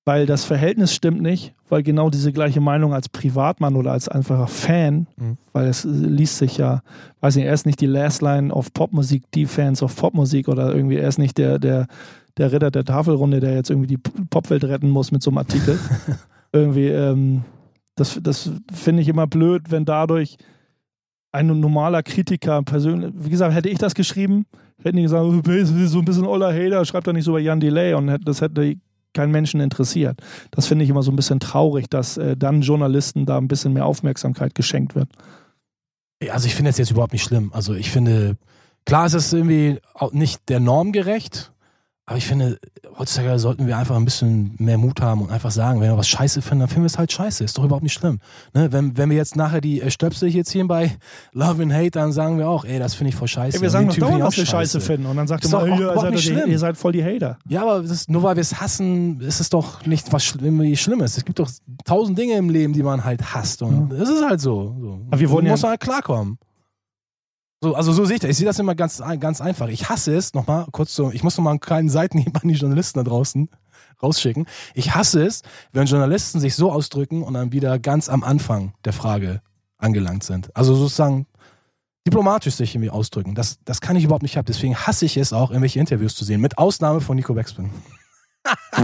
Weil das Verhältnis stimmt nicht, weil genau diese gleiche Meinung als Privatmann oder als einfacher Fan, Mhm. weil es äh, liest sich ja, weiß nicht, er ist nicht die Last Line of Popmusik, die Fans of Popmusik oder irgendwie, er ist nicht der, der, der Ritter der Tafelrunde, der jetzt irgendwie die Popwelt retten muss mit so einem Artikel. irgendwie, ähm, das, das finde ich immer blöd, wenn dadurch ein normaler Kritiker persönlich, wie gesagt, hätte ich das geschrieben, hätten die gesagt, oh, so ein bisschen oller Hater, schreibt doch nicht so bei Jan Delay und das hätte keinen Menschen interessiert. Das finde ich immer so ein bisschen traurig, dass äh, dann Journalisten da ein bisschen mehr Aufmerksamkeit geschenkt wird. Also ich finde es jetzt überhaupt nicht schlimm. Also ich finde, klar ist es irgendwie auch nicht der Norm gerecht, aber ich finde, heutzutage sollten wir einfach ein bisschen mehr Mut haben und einfach sagen, wenn wir was scheiße finden, dann finden wir es halt scheiße. Ist doch überhaupt nicht schlimm. Ne? Wenn, wenn wir jetzt nachher die äh, Stöpsel hier ziehen bei Love and Hate, dann sagen wir auch, ey, das finde ich voll scheiße. Ja, wir sagen doch dauernd, auch wir scheiße finden. Und dann sagt Ist ihr mal, ihr, seid, nicht ihr, schlimm. ihr seid voll die Hater. Ja, aber ist, nur weil wir es hassen, ist es doch nicht was Schlimmes. Es gibt doch tausend Dinge im Leben, die man halt hasst. Und es ist halt so. so. Aber wir wollen Man ja- muss halt klarkommen. So, also so sehe ich das. Ich sehe das immer ganz, ganz einfach. Ich hasse es, nochmal kurz so, ich muss nochmal einen kleinen Seitenhieb an die Journalisten da draußen rausschicken. Ich hasse es, wenn Journalisten sich so ausdrücken und dann wieder ganz am Anfang der Frage angelangt sind. Also sozusagen diplomatisch sich irgendwie ausdrücken. Das, das kann ich überhaupt nicht haben. Deswegen hasse ich es auch, irgendwelche Interviews zu sehen. Mit Ausnahme von Nico Backspin.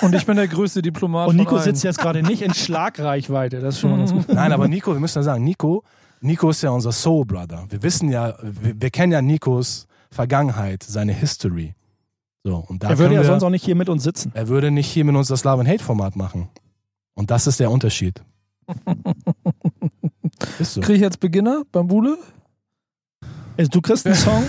Und ich bin der größte Diplomat Und Nico von allen. sitzt jetzt gerade nicht in Schlagreichweite. Das ist schon mal ganz gut. Nein, aber Nico, wir müssen ja sagen, Nico, Nico ist ja unser Soul Brother. Wir wissen ja, wir, wir kennen ja Nikos Vergangenheit, seine History. So, und da Er würde ja wir, sonst auch nicht hier mit uns sitzen. er würde nicht hier mit uns das Love and Hate Format machen. Und das ist der Unterschied. ist so. Kriege ich jetzt Beginner, Bambule? Also, du kriegst einen Song,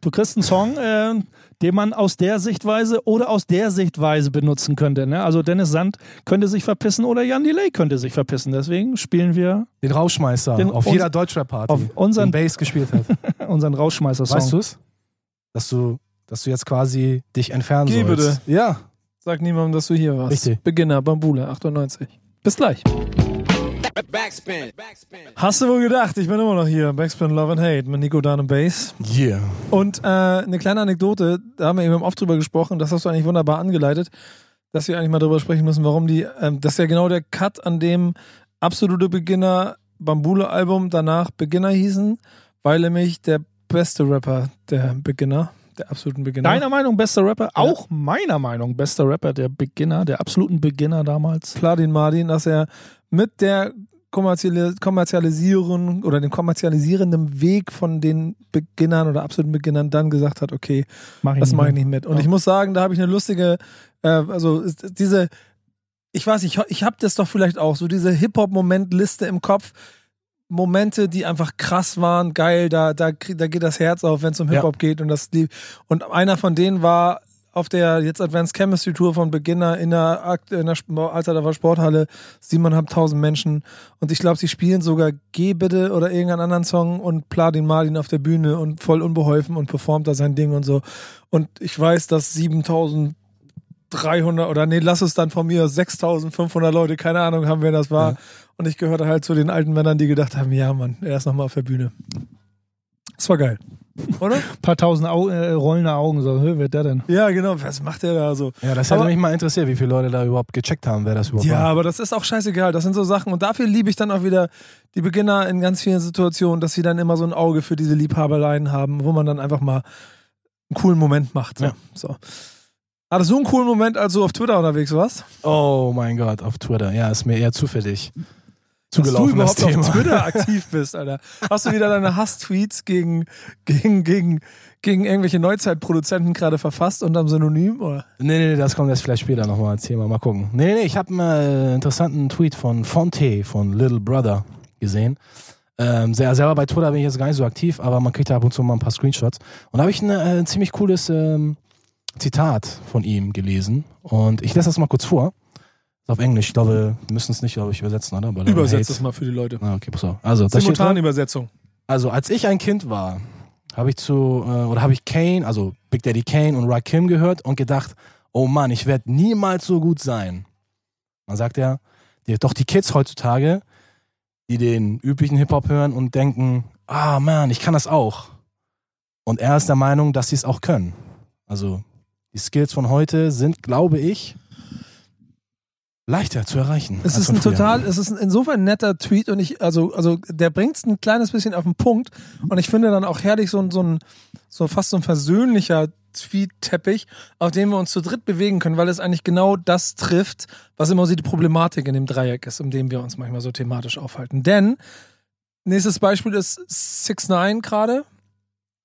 du kriegst einen Song, äh, den man aus der Sichtweise oder aus der Sichtweise benutzen könnte. Ne? Also Dennis Sand könnte sich verpissen oder Jan Delay könnte sich verpissen. Deswegen spielen wir Den Rausschmeißer Den- auf uns- jeder Deutschrap-Party, auf unseren- den Bass gespielt hat. unseren Rausschmeißer-Song. Weißt du es? Dass du, dass du jetzt quasi dich entfernen Geh sollst. bitte. Ja. Sag niemandem, dass du hier warst. Richtig. Beginner, Bambule, 98. Bis gleich. Backspin. Backspin. Hast du wohl gedacht, ich bin immer noch hier. Backspin Love and Hate mit Nico Dan und Bass. Yeah. Und äh, eine kleine Anekdote, da haben wir eben oft drüber gesprochen, das hast du eigentlich wunderbar angeleitet, dass wir eigentlich mal drüber sprechen müssen, warum die, ähm, das ist ja genau der Cut, an dem absolute Beginner Bambule-Album danach Beginner hießen, weil nämlich der beste Rapper der Beginner, der absoluten Beginner. Deiner Meinung bester Rapper? Auch meiner Meinung bester Rapper, der Beginner, der absoluten Beginner damals. Pladin Martin, dass er mit der kommerzielle, Kommerzialisierung oder dem kommerzialisierenden Weg von den Beginnern oder absoluten Beginnern dann gesagt hat, okay, Mach das mache ich nicht mit. Und Ja. ich muss sagen, da habe ich eine lustige, äh, also diese, ich weiß nicht, ich habe das doch vielleicht auch, so diese Hip-Hop-Momentliste im Kopf. Momente, die einfach krass waren, geil, da, da, da geht das Herz auf, wenn es um Ja. Hip-Hop geht. Und, das, die, und einer von denen war auf der jetzt Advanced Chemistry Tour von Beginner in der, in der Alsterdorfer Sporthalle, 7.500 Menschen. Und ich glaube, sie spielen sogar Geh bitte oder irgendeinen anderen Song und Pladin Martin auf der Bühne und voll unbeholfen und performt da sein Ding und so. Und ich weiß, dass 7300 oder nee, lass es dann von mir 6500 Leute, keine Ahnung haben, wer das war. Ja. Und ich gehörte halt zu den alten Männern, die gedacht haben, ja Mann, er ist nochmal auf der Bühne. Das war geil. Oder? Ein paar tausend Au äh, rollende Augen, so, wer der denn? Ja, genau. Was macht der da so? Ja, das hätte Aber- mich mal interessiert, wie viele Leute da überhaupt gecheckt haben, wer das überhaupt Ja, war. aber das ist auch scheißegal. Das sind so Sachen. Und dafür liebe ich dann auch wieder die Beginner in ganz vielen Situationen, dass sie dann immer so ein Auge für diese Liebhaberleien haben, wo man dann einfach mal einen coolen Moment macht. So. Ja. so. Hattest du einen coolen Moment, als du auf Twitter unterwegs warst? Oh mein Gott, auf Twitter. Ja, ist mir eher zufällig Dass du zugelaufen, das überhaupt Thema. auf Twitter aktiv bist, Alter. Hast du wieder deine Hasstweets gegen, gegen, gegen, gegen irgendwelche Neuzeitproduzenten gerade verfasst unter einem Synonym? Oder? Nee, nee, das kommt jetzt vielleicht später nochmal als Thema. Mal gucken. Nee, nee, nee, ich habe einen äh, interessanten Tweet von Fonte von Little Brother gesehen. Ähm, selber bei Twitter bin ich jetzt gar nicht so aktiv, aber man kriegt da ab und zu mal ein paar Screenshots. Und da habe ich ein äh, ziemlich cooles ähm, Zitat von ihm gelesen. Und ich lese das mal kurz vor. Ist auf Englisch. Ich glaube, wir müssen es nicht, glaube ich, übersetzen, oder? I Übersetzt es mal für die Leute. Ah, okay, pass auf. Also. Simultanübersetzung. Also, als ich ein Kind war, habe ich zu, äh, oder habe ich Kane, also Big Daddy Kane und Rakim gehört und gedacht, oh Mann, ich werde niemals so gut sein. Dann sagt er, die, doch die Kids heutzutage, die den üblichen Hip-Hop hören und denken, ah Mann, ich kann das auch. Und er ist der Meinung, dass sie es auch können. Also, die Skills von heute sind, glaube ich, leichter zu erreichen. Es ist ein total, es ist ein insofern netter Tweet und ich, also, also der bringt es ein kleines bisschen auf den Punkt und ich finde dann auch herrlich so ein, so ein, so fast so ein versöhnlicher Tweet-Teppich, auf dem wir uns zu dritt bewegen können, weil es eigentlich genau das trifft, was immer so die Problematik in dem Dreieck ist, um dem wir uns manchmal so thematisch aufhalten. Denn, nächstes Beispiel ist 6 9 gerade,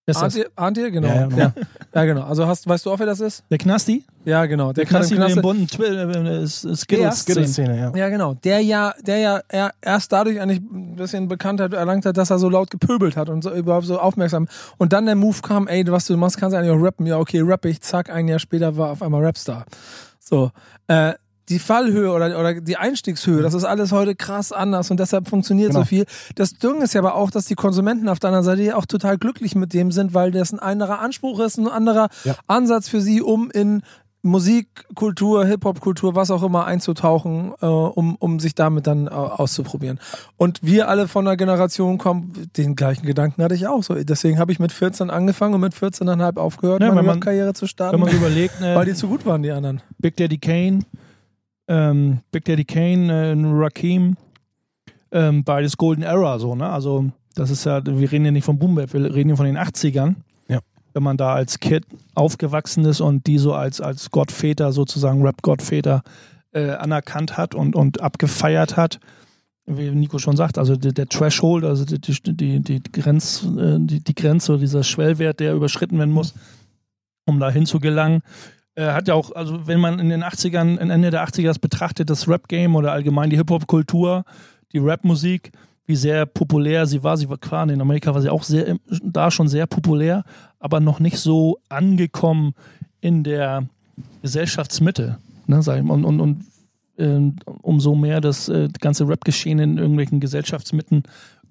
ist das? Ahnt ihr, ahnt ihr? Genau. Ja, ja, Ja, ja, genau. Also hast, weißt du auch, wer das ist? Der Knasti? Ja, genau. Der kann Knasti im mit den bunten äh, äh, Skittles. Skittle-Szene, ja. Ja, genau. Der ja, der ja er, erst dadurch eigentlich ein bisschen Bekanntheit erlangt hat, dass er so laut gepöbelt hat und so, überhaupt so aufmerksam. Und dann der Move kam, ey, was du machst, kannst du eigentlich auch rappen. Ja, okay, rapp ich. Zack, ein Jahr später war auf einmal Rapstar. So. Äh, die Fallhöhe oder, oder die Einstiegshöhe, das ist alles heute krass anders und deshalb funktioniert Genau. so viel. Das Ding ist ja aber auch, dass die Konsumenten auf der anderen Seite ja auch total glücklich mit dem sind, weil das ein anderer Anspruch ist, ein anderer Ja. Ansatz für sie, um in Musik, Kultur, Hip-Hop-Kultur, was auch immer einzutauchen, äh, um, um sich damit dann äh, auszuprobieren. Und wir alle von einer Generation kommen, den gleichen Gedanken hatte ich auch so. Deswegen habe ich mit 14 angefangen und mit 14,5 aufgehört, Ja, meine wenn man- Karriere zu Wenn starten, man so überlegt, ne, weil die zu gut waren, die anderen. Big Daddy Kane, ähm, Big Daddy Kane, äh, Rakim, ähm, beides Golden Era, so, ne? Also, das ist ja, wir reden ja nicht von Boom Bap, wir reden ja von den 80ern. Ja. Wenn man da als Kid aufgewachsen ist und die so als, als Gottväter, sozusagen Rap-Gottväter, äh, anerkannt hat und, und abgefeiert hat. Wie Nico schon sagt, also der, der Threshold, also die, die, die, Grenz, äh, die, die Grenze dieser Schwellwert, der überschritten werden muss, um dahin zu gelangen, äh, hat ja auch, also wenn man in den 80ern, Ende der 80er das betrachtet, das Rap-Game oder allgemein die Hip-Hop-Kultur, die Rap-Musik, wie sehr populär sie war. Sie war klar, in Amerika war sie auch sehr, da schon sehr populär, aber noch nicht so angekommen in der Gesellschaftsmitte. Ne, sag ich mal. Und, und, und äh, umso mehr das äh, ganze Rap-Geschehen in irgendwelchen Gesellschaftsmitten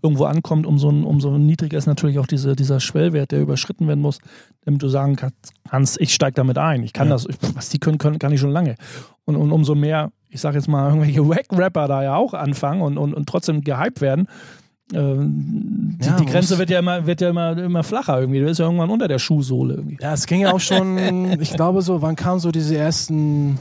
irgendwo ankommt, umso, umso niedriger ist natürlich auch diese, dieser Schwellwert, der überschritten werden muss, damit du sagen kannst, ich steige damit ein. Ich kann Ja. das, was die können, können, kann ich schon lange. Und, und umso mehr, ich sage jetzt mal, irgendwelche Wack-Rapper da ja auch anfangen und, und, und trotzdem gehypt werden. ähm, Die, Ja, die Grenze wird ja immer, wird ja immer, immer flacher irgendwie. Du bist ja irgendwann unter der Schuhsohle irgendwie. Ja, es ging ja auch schon, ich glaube so, wann kamen so diese ersten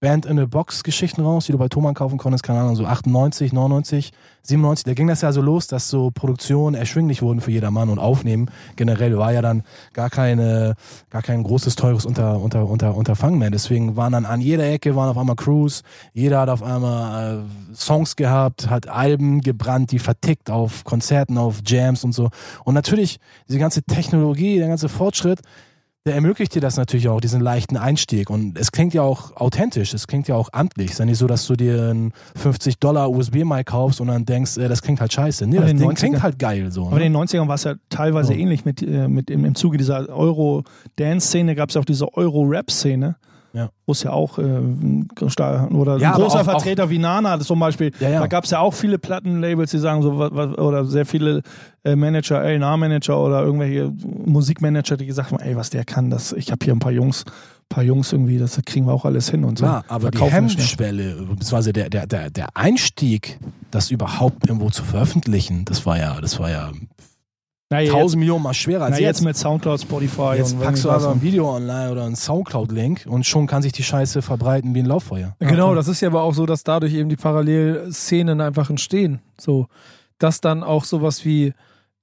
Band in a Box Geschichten raus, die du bei Thomann kaufen konntest, keine Ahnung, so 98, 99, 97, da ging das ja so los, dass so Produktionen erschwinglich wurden für jedermann und Aufnehmen generell war ja dann gar keine, gar kein großes, teures unter, unter, unter, Unterfangen mehr. Deswegen waren dann an jeder Ecke waren auf einmal Crews, jeder hat auf einmal äh, Songs gehabt, hat Alben gebrannt, die vertickt auf Konzerten, auf Jams und so. Und natürlich, diese ganze Technologie, der ganze Fortschritt, der ermöglicht dir das natürlich auch, diesen leichten Einstieg. Und es klingt ja auch authentisch, es klingt ja auch amtlich. Es ist ja nicht so, dass du dir einen 50 Dollar USB-Mic kaufst und dann denkst, äh, das klingt halt scheiße. Nee, Aber das Ding klingt 90ern halt geil so. Aber Ne? in den 90ern war es ja teilweise Ja. ähnlich mit, äh, mit im, im Zuge dieser Euro-Dance-Szene gab es ja auch diese Euro-Rap-Szene. Ja. Wo es ja auch äh, oder Ja, ein großer auch- Vertreter wie Nana zum Beispiel, Ja, ja. da gab es ja auch viele Plattenlabels, die sagen so, oder sehr viele äh, Manager, A&R-Manager oder irgendwelche Musikmanager, die gesagt haben, ey, was der kann, das, ich habe hier ein paar Jungs, paar Jungs irgendwie, das kriegen wir auch alles hin und so. Klar, aber die Verkaufen schnell. Hemmschwelle, beziehungsweise der, der, der, der Einstieg, das überhaupt irgendwo zu veröffentlichen, das war ja, das war ja Na, jetzt, tausend Millionen mal schwerer als na, jetzt. jetzt mit Soundcloud, Spotify Jetzt packst du aber ein Video online oder einen Soundcloud-Link und schon kann sich die Scheiße verbreiten wie ein Lauffeuer. Genau, das ist ja aber auch so, dass dadurch eben die Parallelszenen einfach entstehen. So, dass dann auch sowas wie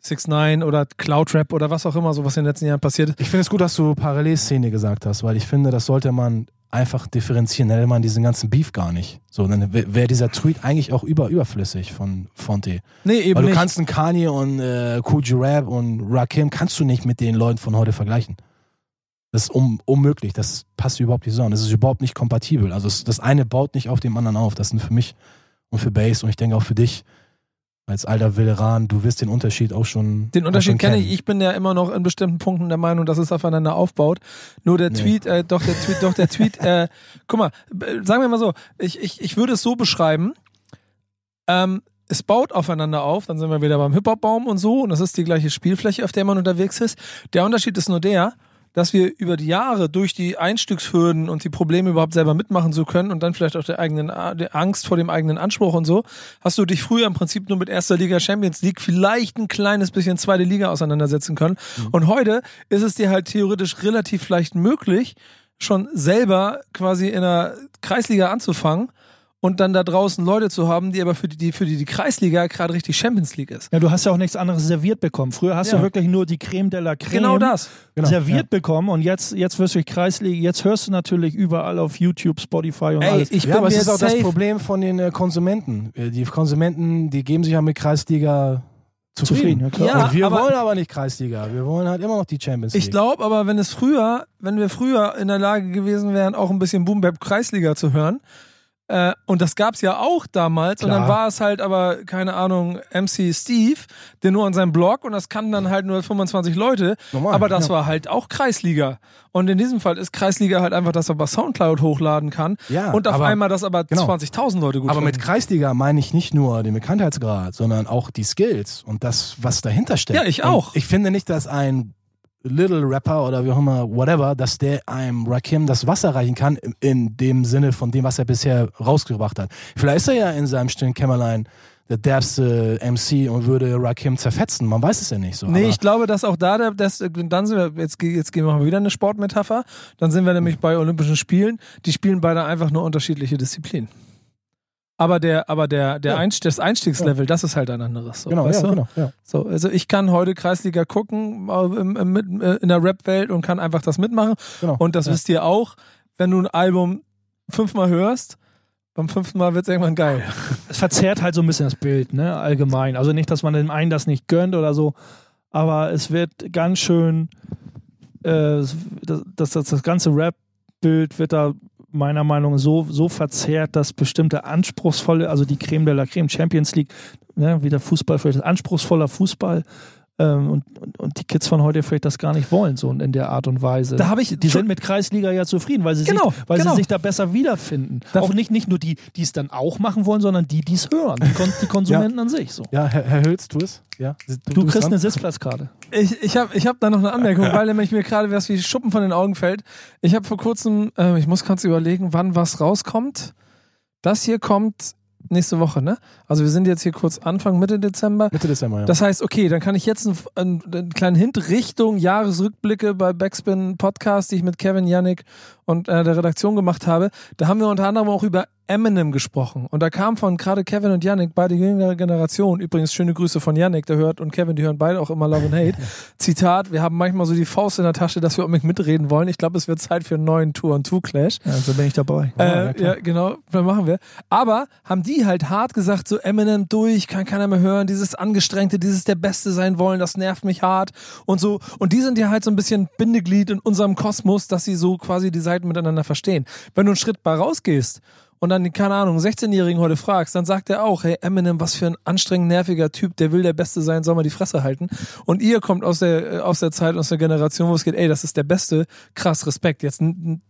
6 9 oder Cloudrap oder was auch immer, so was in den letzten Jahren passiert. Ich finde es gut, dass du Parallelszene gesagt hast, weil ich finde, das sollte man einfach differenzieren. Dann hätte man diesen ganzen Beef gar nicht. So, dann wäre dieser Tweet eigentlich auch über, überflüssig von Fonte. Nee, eben Weil du nicht. kannst einen Kanye und äh, Cool Rap und Rakim kannst du nicht mit den Leuten von heute vergleichen. Das ist un unmöglich. Das passt überhaupt nicht zusammen. Das ist überhaupt nicht kompatibel. Also das eine baut nicht auf dem anderen auf. Das sind für mich und für Bass und ich denke auch für dich als alter Veteran, du wirst den Unterschied auch schon Den Unterschied kenne ich. Ich bin ja immer noch in bestimmten Punkten der Meinung, dass es aufeinander aufbaut. Nur der Nee. Tweet, äh, doch der Tweet, doch der Tweet, äh, guck mal, sagen wir mal so, ich, ich, ich würde es so beschreiben, ähm, es baut aufeinander auf, dann sind wir wieder beim Hip-Hop-Baum und so, und das ist die gleiche Spielfläche, auf der man unterwegs ist. Der Unterschied ist nur der, dass wir über die Jahre durch die Einstiegshürden und die Probleme überhaupt selber mitmachen zu können und dann vielleicht auch der eigenen der Angst vor dem eigenen Anspruch und so, hast du dich früher im Prinzip nur mit erster Liga Champions League vielleicht ein kleines bisschen zweite Liga auseinandersetzen können. Und heute ist es dir halt theoretisch relativ leicht möglich, schon selber quasi in einer Kreisliga anzufangen und dann da draußen Leute zu haben, die aber für die, die für die, die Kreisliga gerade richtig Champions League ist. Ja, du hast ja auch nichts anderes serviert bekommen. Früher hast Ja. du wirklich nur die Creme de la Creme Genau das. Genau, serviert bekommen und jetzt, jetzt wirst du durch Kreisliga, jetzt hörst du natürlich überall auf YouTube, Spotify und Ey, alles. ich ja, bin aber es mir ist auch das Problem von den äh, Konsumenten. Äh, Die Konsumenten, die geben sich ja mit Kreisliga zufrieden. Zufrieden, ja, klar. Ja, und wir aber- wollen aber nicht Kreisliga. Wir wollen halt immer noch die Champions League. Ich glaube aber, wenn es früher, wenn wir früher in der Lage gewesen wären, auch ein bisschen Boom Bap Kreisliga zu hören, äh, und das gab's ja auch damals, und Klar. dann war es halt aber, keine Ahnung, MC Steve, der nur an seinem Blog, und das kannten dann halt nur 25 Leute, Normal, aber das ja. war halt auch Kreisliga. Und in diesem Fall ist Kreisliga halt einfach, dass er bei Soundcloud hochladen kann, Ja, und auf aber- einmal das aber genau. 20.000 Leute gut Aber mit finden. Kreisliga meine ich nicht nur den Bekanntheitsgrad, sondern auch die Skills und das, was dahinter steckt. Ja, ich Und auch. Ich finde nicht, dass ein Little Rapper oder wie auch immer, whatever, dass der einem Rakim das Wasser reichen kann, in- dem Sinne von dem, was er bisher rausgebracht hat. Vielleicht ist er ja in seinem stillen Kämmerlein der derbste MC und würde Rakim zerfetzen. Man weiß es ja nicht so. Nee, ich glaube, dass auch da, der, das, dann sind wir, jetzt, jetzt gehen wir mal wieder eine Sportmetapher, dann sind wir nämlich bei Olympischen Spielen, die spielen beide einfach nur unterschiedliche Disziplinen. Aber der, aber der, der Ja. Einst das Einstiegslevel, das ist halt ein anderes. So, genau, weißt ja, du? genau, ja. So, also ich kann heute Kreisliga gucken äh, im, im, mit- in der Rap-Welt und kann einfach das mitmachen. genau. Und das ja. wisst ihr auch, wenn du ein Album fünfmal hörst, beim fünften Mal wird es irgendwann geil. Es verzerrt halt so ein bisschen das Bild, ne, allgemein. Also nicht, dass man dem einen das nicht gönnt oder so, aber es wird ganz schön, äh, das, das, das, das ganze Rap-Bild wird da meiner Meinung nach so, so verzerrt, dass bestimmte anspruchsvolle, also die Creme de la Creme Champions League, ne, wie der Fußball vielleicht, anspruchsvoller Fußball ähm, und, und, und die Kids von heute vielleicht das gar nicht wollen, so in der Art und Weise. Da habe ich die sind mit Kreisliga ja zufrieden, weil sie, Genau, sich, weil genau. sie sich da besser wiederfinden. Da- auch nicht, nicht nur die, die es dann auch machen wollen, sondern die, die es hören. Die, Kon die Konsumenten an sich. So. Ja, Herr, Herr Hülz, tu es. Ja, Du bist kriegst dran? eine Sitzplatzkarte. Ich, ich habe ich hab da noch eine Anmerkung, weil nämlich mir gerade was wie Schuppen von den Augen fällt. Ich habe vor kurzem, äh, ich muss kurz überlegen, wann was rauskommt. Das hier kommt nächste Woche, ne? Also wir sind jetzt hier kurz Anfang, Mitte Dezember. Mitte Dezember, ja. Das heißt, okay, dann kann ich jetzt einen, einen, einen kleinen Hint Richtung Jahresrückblicke bei Backspin Podcast, die ich mit Kevin, Yannick und äh, der Redaktion gemacht habe. Da haben wir unter anderem auch über Eminem gesprochen. Und da kam von gerade Kevin und Yannick, beide jüngere Generation, übrigens schöne Grüße von Yannick, der hört und Kevin, die hören beide auch immer Love and Hate. Zitat, wir haben manchmal so die Faust in der Tasche, dass wir unbedingt mitreden wollen. Ich glaube, es wird Zeit für einen neuen Tour-on-Two-Clash. Ja, so bin ich dabei. ja, Äh, klar. ja, genau, dann machen wir. Aber haben die halt hart gesagt, so Eminem durch, kann keiner mehr hören, dieses Angestrengte, dieses der Beste sein wollen, das nervt mich hart und so. Und die sind ja halt so ein bisschen Bindeglied in unserem Kosmos, dass sie so quasi die Seiten miteinander verstehen. Wenn du einen Schritt bei rausgehst und dann, keine Ahnung, einen 16-Jährigen heute fragst, dann sagt er auch, hey Eminem, was für ein anstrengend nerviger Typ, der will der Beste sein, soll mal die Fresse halten. Und ihr kommt aus der, äh, aus der Zeit, aus der Generation, wo es geht, ey, das ist der Beste, krass, Respekt. Jetzt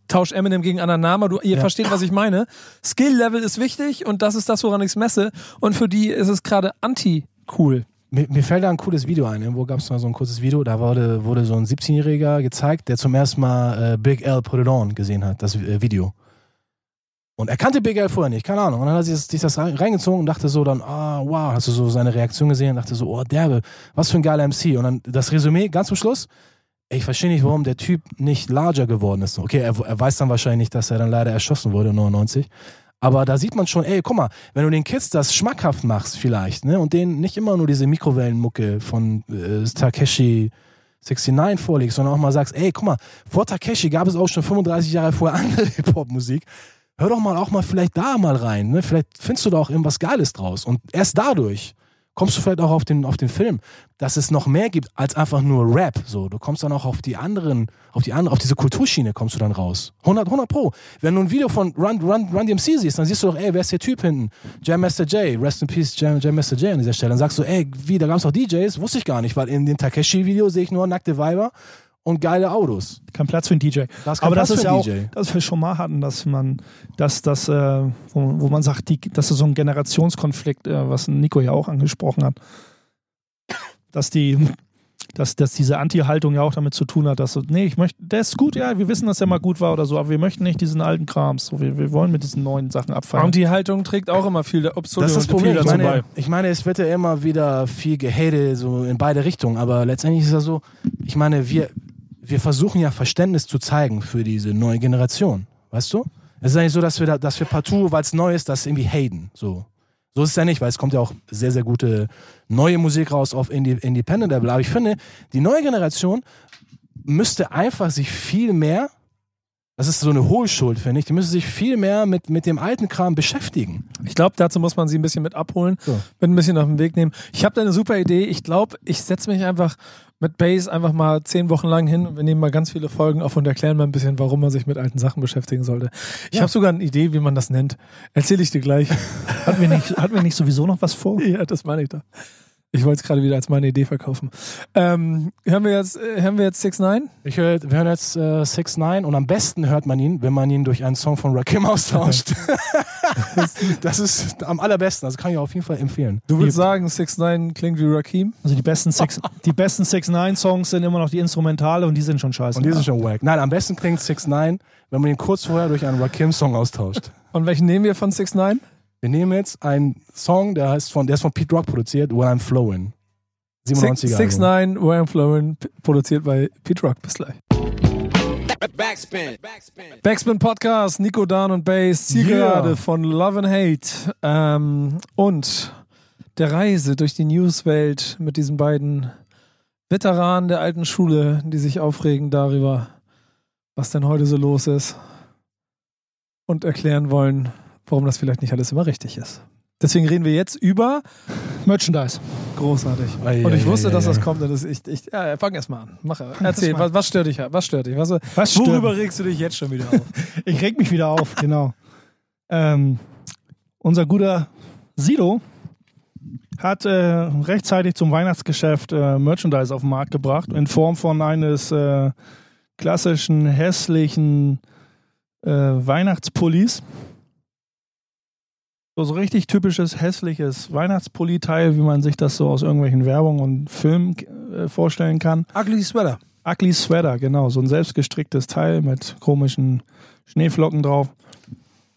tausch Eminem gegen Ananama, du, ihr Ja. versteht, was ich meine. Skill-Level ist wichtig und das ist das, woran ich es messe. Und für die ist es gerade anti-cool. Mir, mir fällt da ein cooles Video ein. Irgendwo gab es mal so ein kurzes Video, da wurde, wurde so ein 17-Jähriger gezeigt, der zum ersten Mal äh, Big L Put It On gesehen hat, das äh, Video. Und er kannte Big L vorher nicht, keine Ahnung. Und dann hat er sich das, reingezogen und dachte so dann, ah, wow, hast du so seine Reaktion gesehen und dachte so, oh, derbe, was für ein geiler MC. Und dann das Resümee, ganz zum Schluss, ich verstehe nicht, warum der Typ nicht larger geworden ist. Okay, er, er weiß dann wahrscheinlich nicht, dass er dann leider erschossen wurde, 99. Aber da sieht man schon, ey, guck mal, wenn du den Kids das schmackhaft machst vielleicht, ne, und denen nicht immer nur diese Mikrowellenmucke von äh, Takeshi 69 vorlegst, sondern auch mal sagst, ey, guck mal, vor Takeshi gab es auch schon 35 Jahre vorher andere Hip-Hop-Musik. Hör doch mal auch mal vielleicht da mal rein, ne? Vielleicht findest du da auch irgendwas Geiles draus. Und erst dadurch kommst du vielleicht auch auf den, auf den Film, dass es noch mehr gibt als einfach nur Rap. So, du kommst dann auch auf die anderen, auf die andere, auf diese Kulturschiene kommst du dann raus. 100, 100 pro. Wenn du ein Video von Run, Run, Run DMC siehst, dann siehst du doch, ey, wer ist der Typ hinten? Jam Master J, rest in peace, Jam, Jam Master J an dieser Stelle. Dann sagst du, ey, wie, da gab es auch DJs? Wusste ich gar nicht, weil in dem Takeshi-Video sehe ich nur nackte Weiber und geile Autos. Kein Platz für einen DJ. Da ist kein Aber das Platz ist für ja auch, DJ. dass wir schon mal hatten, dass man, dass das, äh, wo, wo man sagt, die, das ist so ein Generationskonflikt, äh, was Nico ja auch angesprochen hat, dass die, dass, dass diese Anti-Haltung ja auch damit zu tun hat, dass so, nee, ich möchte, der ist gut, ja, wir wissen, dass er mal gut war oder so, aber wir möchten nicht diesen alten Krams, so, wir, wir wollen mit diesen neuen Sachen abfallen. Und die Haltung trägt auch immer viel, Obstole Das ist das Problem. viel Ich dazu meine, bei. ich meine, es wird ja immer wieder viel gehatet, so in beide Richtungen. Aber letztendlich ist ja so, ich meine, wir, wir versuchen ja Verständnis zu zeigen für diese neue Generation. Weißt du? Es ist ja nicht so, dass wir, da, dass wir partout, weil es neu ist, das irgendwie haten. So. so ist es ja nicht, weil es kommt ja auch sehr, sehr gute neue Musik raus auf Indie, Independent Level. Aber ich finde, die neue Generation müsste einfach sich viel mehr, Das ist so eine Hohlschuld, finde ich. Die müssen sich viel mehr mit, mit dem alten Kram beschäftigen. Ich glaube, dazu muss man sie ein bisschen mit abholen, So. mit ein bisschen auf den Weg nehmen. Ich habe da eine super Idee. Ich glaube, ich setze mich einfach mit Bass einfach mal zehn Wochen lang hin und wir nehmen mal ganz viele Folgen auf und erklären mal ein bisschen, warum man sich mit alten Sachen beschäftigen sollte. Ich Ja. habe sogar eine Idee, wie man das nennt. Erzähle ich dir gleich. Hatten wir nicht, hatten wir nicht sowieso noch was vor? ja, das meine ich da. Ich wollte es gerade wieder als meine Idee verkaufen. Ähm, hören wir jetzt, äh, hören wir jetzt 6 9 Ich hör, wir hören jetzt äh, 6 9 und am besten hört man ihn, wenn man ihn durch einen Song von Rakim austauscht. das ist am allerbesten. Also kann ich auf jeden Fall empfehlen. Du würdest sagen, 6 9 klingt wie Rakim? Also die besten Six, die besten Six Nine Songs sind immer noch die Instrumentale und die sind schon scheiße. Und die sind schon wack. Nein, am besten klingt 6 9 wenn man ihn kurz vorher durch einen Rakim-Song austauscht. Und welchen nehmen wir von 6 9 Wir nehmen jetzt einen Song, der heißt von, der ist von Pete Rock produziert, When I'm Flowing. 97er. 6 Album. 9 Where I'm Flowing, produziert bei Pete Rock. Bis gleich. Backspin. Backspin. Backspin Podcast, Nico Dan und Bass, Zielgerade Yeah. von Love and Hate ähm, und der Reise durch die Newswelt mit diesen beiden Veteranen der alten Schule, die sich aufregen darüber, was denn heute so los ist und erklären wollen, warum das vielleicht nicht alles immer richtig ist. Deswegen reden wir jetzt über Merchandise. großartig. Ei, Und ich ei, wusste, ei, dass ei, das ei. kommt. Und das ich, ich, ja, fang erst mal an. Mach, erzähl, was, was stört dich? Was stört dich? Was, Was worüber stört? regst du dich jetzt schon wieder auf? Ich reg mich wieder auf, genau. Ähm, unser guter Sido hat äh, rechtzeitig zum Weihnachtsgeschäft äh, Merchandise auf den Markt gebracht in Form von eines äh, klassischen hässlichen äh, Weihnachtspullis. So, so richtig typisches hässliches Weihnachtspulli-Teil, wie man sich das so aus irgendwelchen Werbungen und Filmen äh, vorstellen kann. Ugly Sweater. Ugly Sweater, genau, so ein selbstgestricktes Teil mit komischen Schneeflocken drauf.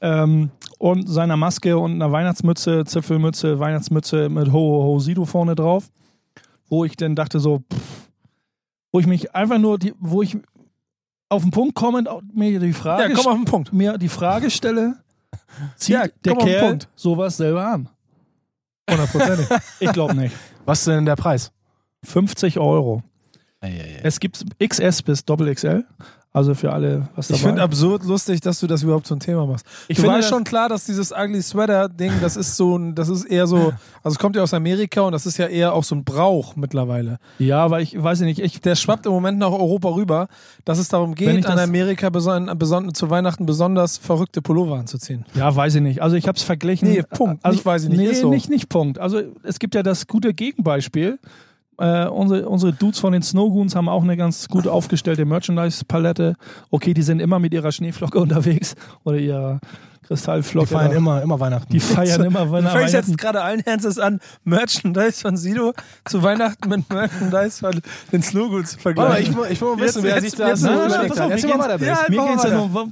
Ähm, und seiner Maske und einer Weihnachtsmütze, Zipfelmütze, Weihnachtsmütze mit Ho Ho Ho Sido vorne drauf. Wo ich dann dachte so, pff, wo ich mich einfach nur, die, wo ich auf den Punkt kommend auch mir die Frage, Ja, komm auf den Punkt. mir die Frage stelle, zieht Ja, der Kerl sowas selber an? Hundertprozentig. ich glaube nicht. Was ist denn der Preis? 50 Euro. Es gibt XS bis Doppel XL. Also für alle, was Ich dabei. finde absurd lustig, dass du das überhaupt so ein Thema machst. Ich finde schon klar, dass dieses Ugly Sweater Ding, das ist so ein, das ist eher so, also es kommt ja aus Amerika und das ist ja eher auch so ein Brauch mittlerweile. Ja, weil ich weiß nicht, ich, Der schwappt im Moment nach Europa rüber, dass es darum geht, ich an Amerika beson beson zu Weihnachten besonders verrückte Pullover anzuziehen. ja, weiß ich nicht. Also ich habe es verglichen. Nee, Punkt. Also, Nicht weiß ich nicht, Nee, ist so. nicht, nicht Punkt. Also es gibt ja das gute Gegenbeispiel. Äh, unsere, unsere Dudes von den Snowgoons haben auch eine ganz gut aufgestellte Merchandise-Palette. Okay, die sind immer mit ihrer Schneeflocke unterwegs oder ihrer Die Kristallflocke. feiern da. immer, immer Weihnachten. die feiern immer Weihnachten. jetzt gerade allen Ernstes an, Merchandise von Sido zu Weihnachten mit Merchandise von den Slogans zu vergleichen. ich, will- ich will mal wissen, Jetzt- wer jetzt- sich jetzt- so hat. Mir geht's ja nur,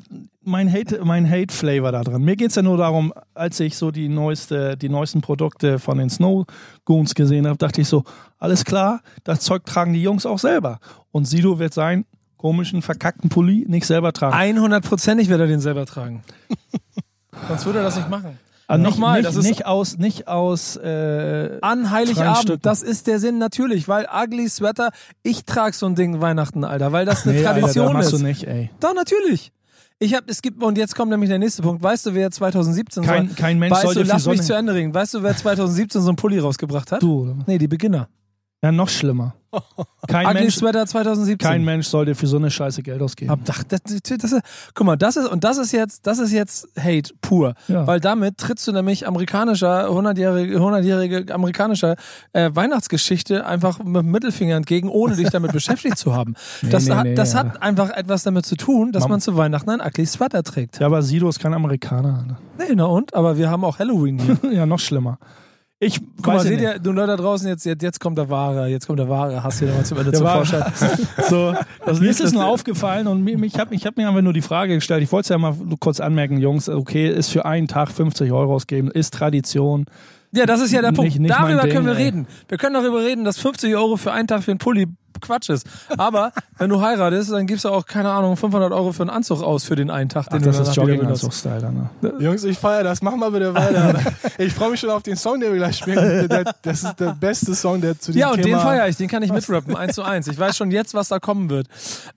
mein Hate, mein Hate-Flavor da drin. Mir geht's ja nur darum, als ich so die neueste, die neuesten Produkte von den Snow Goons gesehen habe, dachte ich so, alles klar, das Zeug tragen die Jungs auch selber. Und Sido wird seinen komischen, verkackten Pulli nicht selber tragen. 100%ig wird er den selber tragen. Sonst würde er das nicht machen. Also nicht, Nochmal, nicht, das ist- nicht aus, nicht aus, äh, An Heiligabend, das ist der Sinn natürlich, weil Ugly Sweater, ich trage so ein Ding Weihnachten, Alter, weil das eine nee, Alter, Tradition das machst ist. du nicht, ey. Doch, natürlich. Ich hab, es gibt, und jetzt kommt nämlich der nächste Punkt. Weißt du, wer 2017 Kein, so, kein Mensch weißt sollte du, lass mich zu Ende reden. Weißt du, wer 2017 so einen Pulli rausgebracht hat? Du, oder? Nee, die Beginner. Ja, noch schlimmer. Kein Ugly Mensch, Sweater 2017. kein Mensch sollte für so eine Scheiße Geld ausgeben. Ab, das, das, das, guck mal, das ist, und das ist jetzt, das ist jetzt Hate pur. Ja. Weil damit trittst du nämlich amerikanischer, 100-jährige, 100-jährige amerikanischer äh, Weihnachtsgeschichte einfach mit dem Mittelfinger entgegen, ohne dich damit beschäftigt zu haben. Das, nee, hat, nee, das ja. hat einfach etwas damit zu tun, dass Mam- man zu Weihnachten ein Ugly Sweater trägt. ja, aber Sido ist kein Amerikaner. Alter. Nee, na und? Aber wir haben auch Halloween hier. ja, noch schlimmer. Ich Guck mal, weiß seht nicht. ihr, du Leute da draußen, jetzt, jetzt, jetzt kommt der wahre, jetzt kommt der wahre Hass hier nochmal zum Ende zum Vorschein. So, Das mir ist es nur aufgefallen und mir, ich habe ich hab mir einfach nur die Frage gestellt, ich wollte es ja mal kurz anmerken, Jungs, okay, ist für einen Tag 50 Euro ausgeben, ist Tradition. Ja, das ist ja der Punkt. Nicht- nicht darüber Ding, können wir ey. reden. Wir können darüber reden, dass 50 Euro für einen Tag für einen Pulli Quatsch ist. Aber wenn du heiratest, dann gibst du auch, keine Ahnung, 500 Euro für einen Anzug aus für den einen Tag, den Ach, du das ist wieder benutzt. Jogging-Anzug-Style dann. Ne? Jungs, ich feiere das. Mach mal bitte weiter. ich freue mich schon auf den Song, den wir gleich spielen. Das ist der beste Song, der zu dem Ja, und Thema... den feiere ich, den kann ich mitrappen, eins zu eins. Ich weiß schon jetzt, was da kommen wird.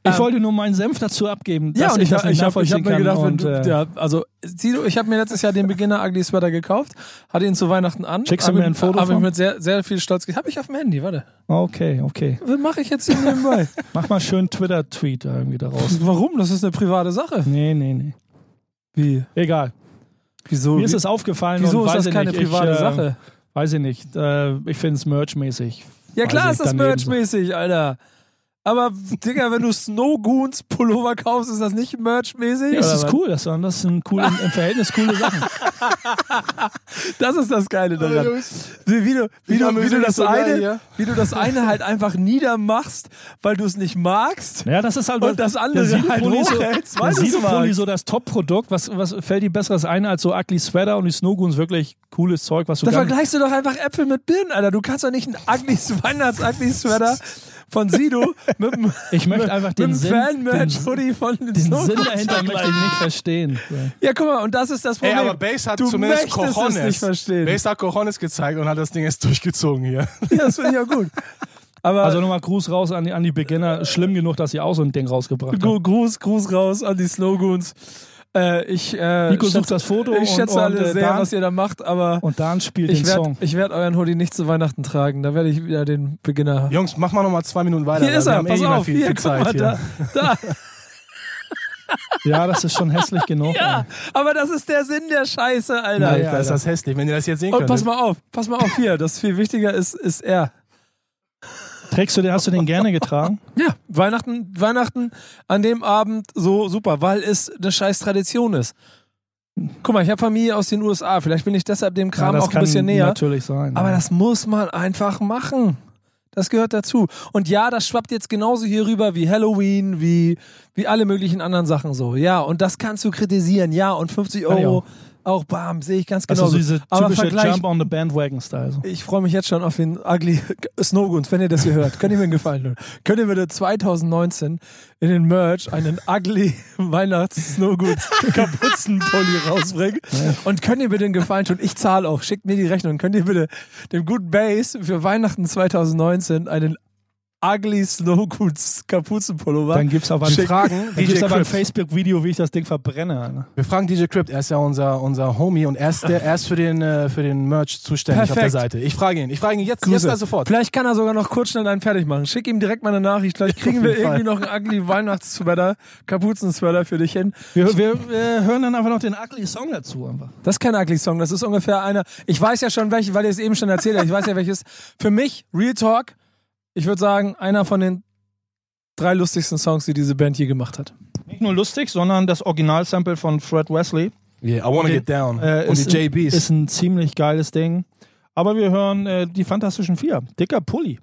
Ich Ähm, wollte nur meinen Senf dazu abgeben, Ja, und ich ich, ich habe hab mir gedacht, wenn und, du, äh, ja, also, Sido, ich habe mir letztes Jahr den Beginner Ugly Sweater gekauft, hatte ihn zu Weihnachten an. Schickst du mir ein Foto Hab ich mit sehr, sehr viel Stolz, habe ich auf dem Handy, warte. Okay, okay. Was mache ich jetzt hier nebenbei? Mach mal schön Twitter-Tweet irgendwie daraus. Warum? Das ist eine private Sache. Nee, nee, nee. Wie? Egal. Wieso? Mir ist es aufgefallen wieso ist das ich keine nicht, ich, private äh, Sache? Weiß ich nicht. Äh, ich finde es merchmäßig. Ja klar ich, ist das merchmäßig, Alter. Aber, Digga, wenn du Snow Goons Pullover kaufst, ist das nicht merchmäßig? Ja, das ist cool. Das, das sind cool, im, im Verhältnis coole Sachen. Das ist das Geile daran. Wie, wie, du, wie, du, wie, du das eine, hier. wie du das eine halt einfach niedermachst, weil du es nicht magst. Ja, das ist halt Und das andere der halt so, hochhältst, weil Sido-Pulli magst. so das Top-Produkt. Was, was fällt dir besseres ein als so Ugly Sweater und die Snowgoons wirklich cooles Zeug, was du Da vergleichst du doch einfach Äpfel mit Birnen, Alter. Du kannst doch nicht einen ugly Weihnachts-Ugly Sweater von Sido mit einem Ich möchte einfach den mit den, Fan-Merch-Hoodie von den, Sinn dahinter möchte ich nicht verstehen. Ja, guck mal, und das ist das Ey, Problem. aber Bass hat du zumindest Cojones. nicht verstehen. Bass hat Cojones gezeigt und hat das Ding jetzt durchgezogen hier. Ja, das finde ich auch gut. Aber Also nochmal Gruß raus an die, an die Beginner. Schlimm genug, dass sie auch so ein Ding rausgebracht haben. Gruß, Gruß raus an die Snowgoons. Äh, ich äh, Nico schätze- sucht das Foto Ich und- schätze und, alle äh, sehr, Dan- was ihr da macht, aber Und Dan spielt ich den werde Song. ich werd euren Hoodie nicht zu Weihnachten tragen. Da werde ich wieder den Beginner. Jungs, mach mal noch mal zwei Minuten weiter. hier ist er, eh pass mehr auf. viel, hier, viel guck Zeit mal, hier. da. da. Ja, das ist schon hässlich genug. Ja, aber das ist der Sinn der Scheiße, Alter. Alter, Ja, ist Alter. das hässlich. Wenn ihr das jetzt sehen Und könnt. pass mal auf, pass mal auf hier. Das viel wichtiger ist, ist er. Trägst du den, hast du den gerne getragen? Ja, Weihnachten, Weihnachten an dem Abend so super, weil es eine scheiß Tradition ist. Guck mal, ich habe Familie aus den USA. Vielleicht bin ich deshalb dem Kram ja, auch ein bisschen näher. natürlich sein. Aber ja. das muss man einfach machen. Das gehört dazu. Und ja, das schwappt jetzt genauso hier rüber wie Halloween, wie, wie alle möglichen anderen Sachen so. Ja, und das kannst du kritisieren. Ja, und 50 Kann ich Euro, auch. Auch bam, sehe ich ganz also genau. so diese Aber typische Vergleich, Jump on the Bandwagon Style. Ich freue mich jetzt schon auf den Ugly Snowgoons, wenn ihr das hier hört. Könnt ihr mir einen Gefallen tun? Könnt ihr bitte 2019 in den Merch einen Ugly Weihnachts Snowgoons Kapuzenpulli rausbringen? Und könnt ihr bitte einen Gefallen tun? Ich zahle auch. Schickt mir die Rechnung. Könnt ihr bitte dem guten Base für Weihnachten 2019 einen Ugly Snowgoons Kapuzenpullover? Dann gibt's aber ein, Schick. Fragen, dann gibt's aber ein. Facebook-Video, wie ich das Ding verbrenne. Wir fragen DJ Crypt, er ist ja unser, unser Homie und er ist, der, er ist für, den, äh, für den Merch zuständig auf der Perfekt. Seite. Ich frage ihn. Ich frage ihn jetzt, jetzt sofort. Vielleicht kann er sogar noch kurz schnell einen fertig machen. Schick ihm direkt mal eine Nachricht. Vielleicht kriegen wir irgendwie noch einen ugly Weihnachtssweater, Kapuzensweater für dich hin. Wir, wir, wir hören dann einfach noch den ugly Song dazu. Einfach. Das ist kein ugly Song. Das ist ungefähr einer. Ich weiß ja schon welche, weil ihr es eben schon erzählt habt. Ich weiß ja welches. Für mich, Real Talk, ich würde sagen, einer von den drei lustigsten Songs, die diese Band je gemacht hat. Nicht nur lustig, sondern das Originalsample von Fred Wesley Yeah, I wanna get down. äh, und die JBs. ist ein ziemlich geiles Ding. Aber wir hören äh, die Fantastischen Vier. Dicker Pulli.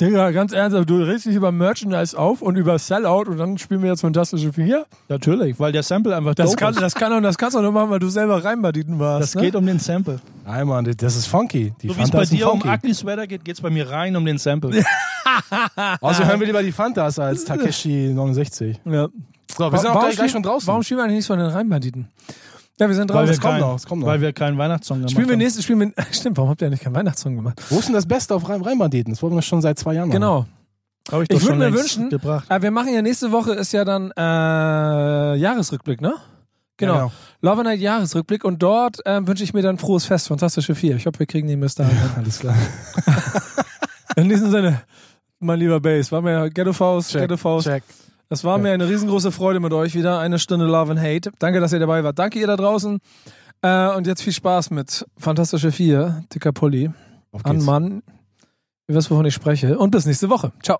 Digga, ganz ernsthaft, du redest dich über Merchandise auf und über Sellout und dann spielen wir jetzt Fantastische Vier. Natürlich, weil der Sample einfach Das, dope kann, ist. das, kann, doch- das kannst du nur machen, weil du selber reinbaditen warst. Das ne? geht um den Sample. Nein, Mann, das ist funky. Die So wie es bei dir um funky. Ugly Sweater geht, geht's bei mir rein um den Sample. Also hören wir lieber die Fantas als Takeshi 69. Ja. So, wir sind auch Warum gleich, gleich spielen- schon draußen. Warum spielen wir eigentlich nichts von den Rheinbanditen? Ja, wir sind weil, draußen. wir es kommt kein, noch, es kommt noch. weil wir keinen Weihnachtssong gemacht Spielen wir haben. nächstes, spielen wir, stimmt, warum habt ihr eigentlich keinen Weihnachtssong gemacht? Wo ist denn das Beste auf Rhein Rheinbanditen? Das wollen wir schon seit zwei Jahren machen. Genau. Hab Ich doch würd schon mir wünschen- gebracht. Äh, wir machen ja nächste Woche ist ja dann äh, Jahresrückblick, ne? Genau. Ja, genau. Love Night Jahresrückblick und dort ähm, wünsche ich mir dann frohes Fest, fantastische Vier. Ich hoffe, wir kriegen den bis dahin. Alles klar. In diesem Sinne, mein lieber Bass, war mir Ghetto Faust, Check, Ghetto Faust. check. Das war mir eine riesengroße Freude mit euch wieder. Eine Stunde Love and Hate. Danke, dass ihr dabei wart. Danke ihr da draußen. Äh, und jetzt viel Spaß mit Fantastische Vier, dicker Pulli, an. Mann. Ihr wisst, wovon ich spreche. Und bis nächste Woche. Ciao.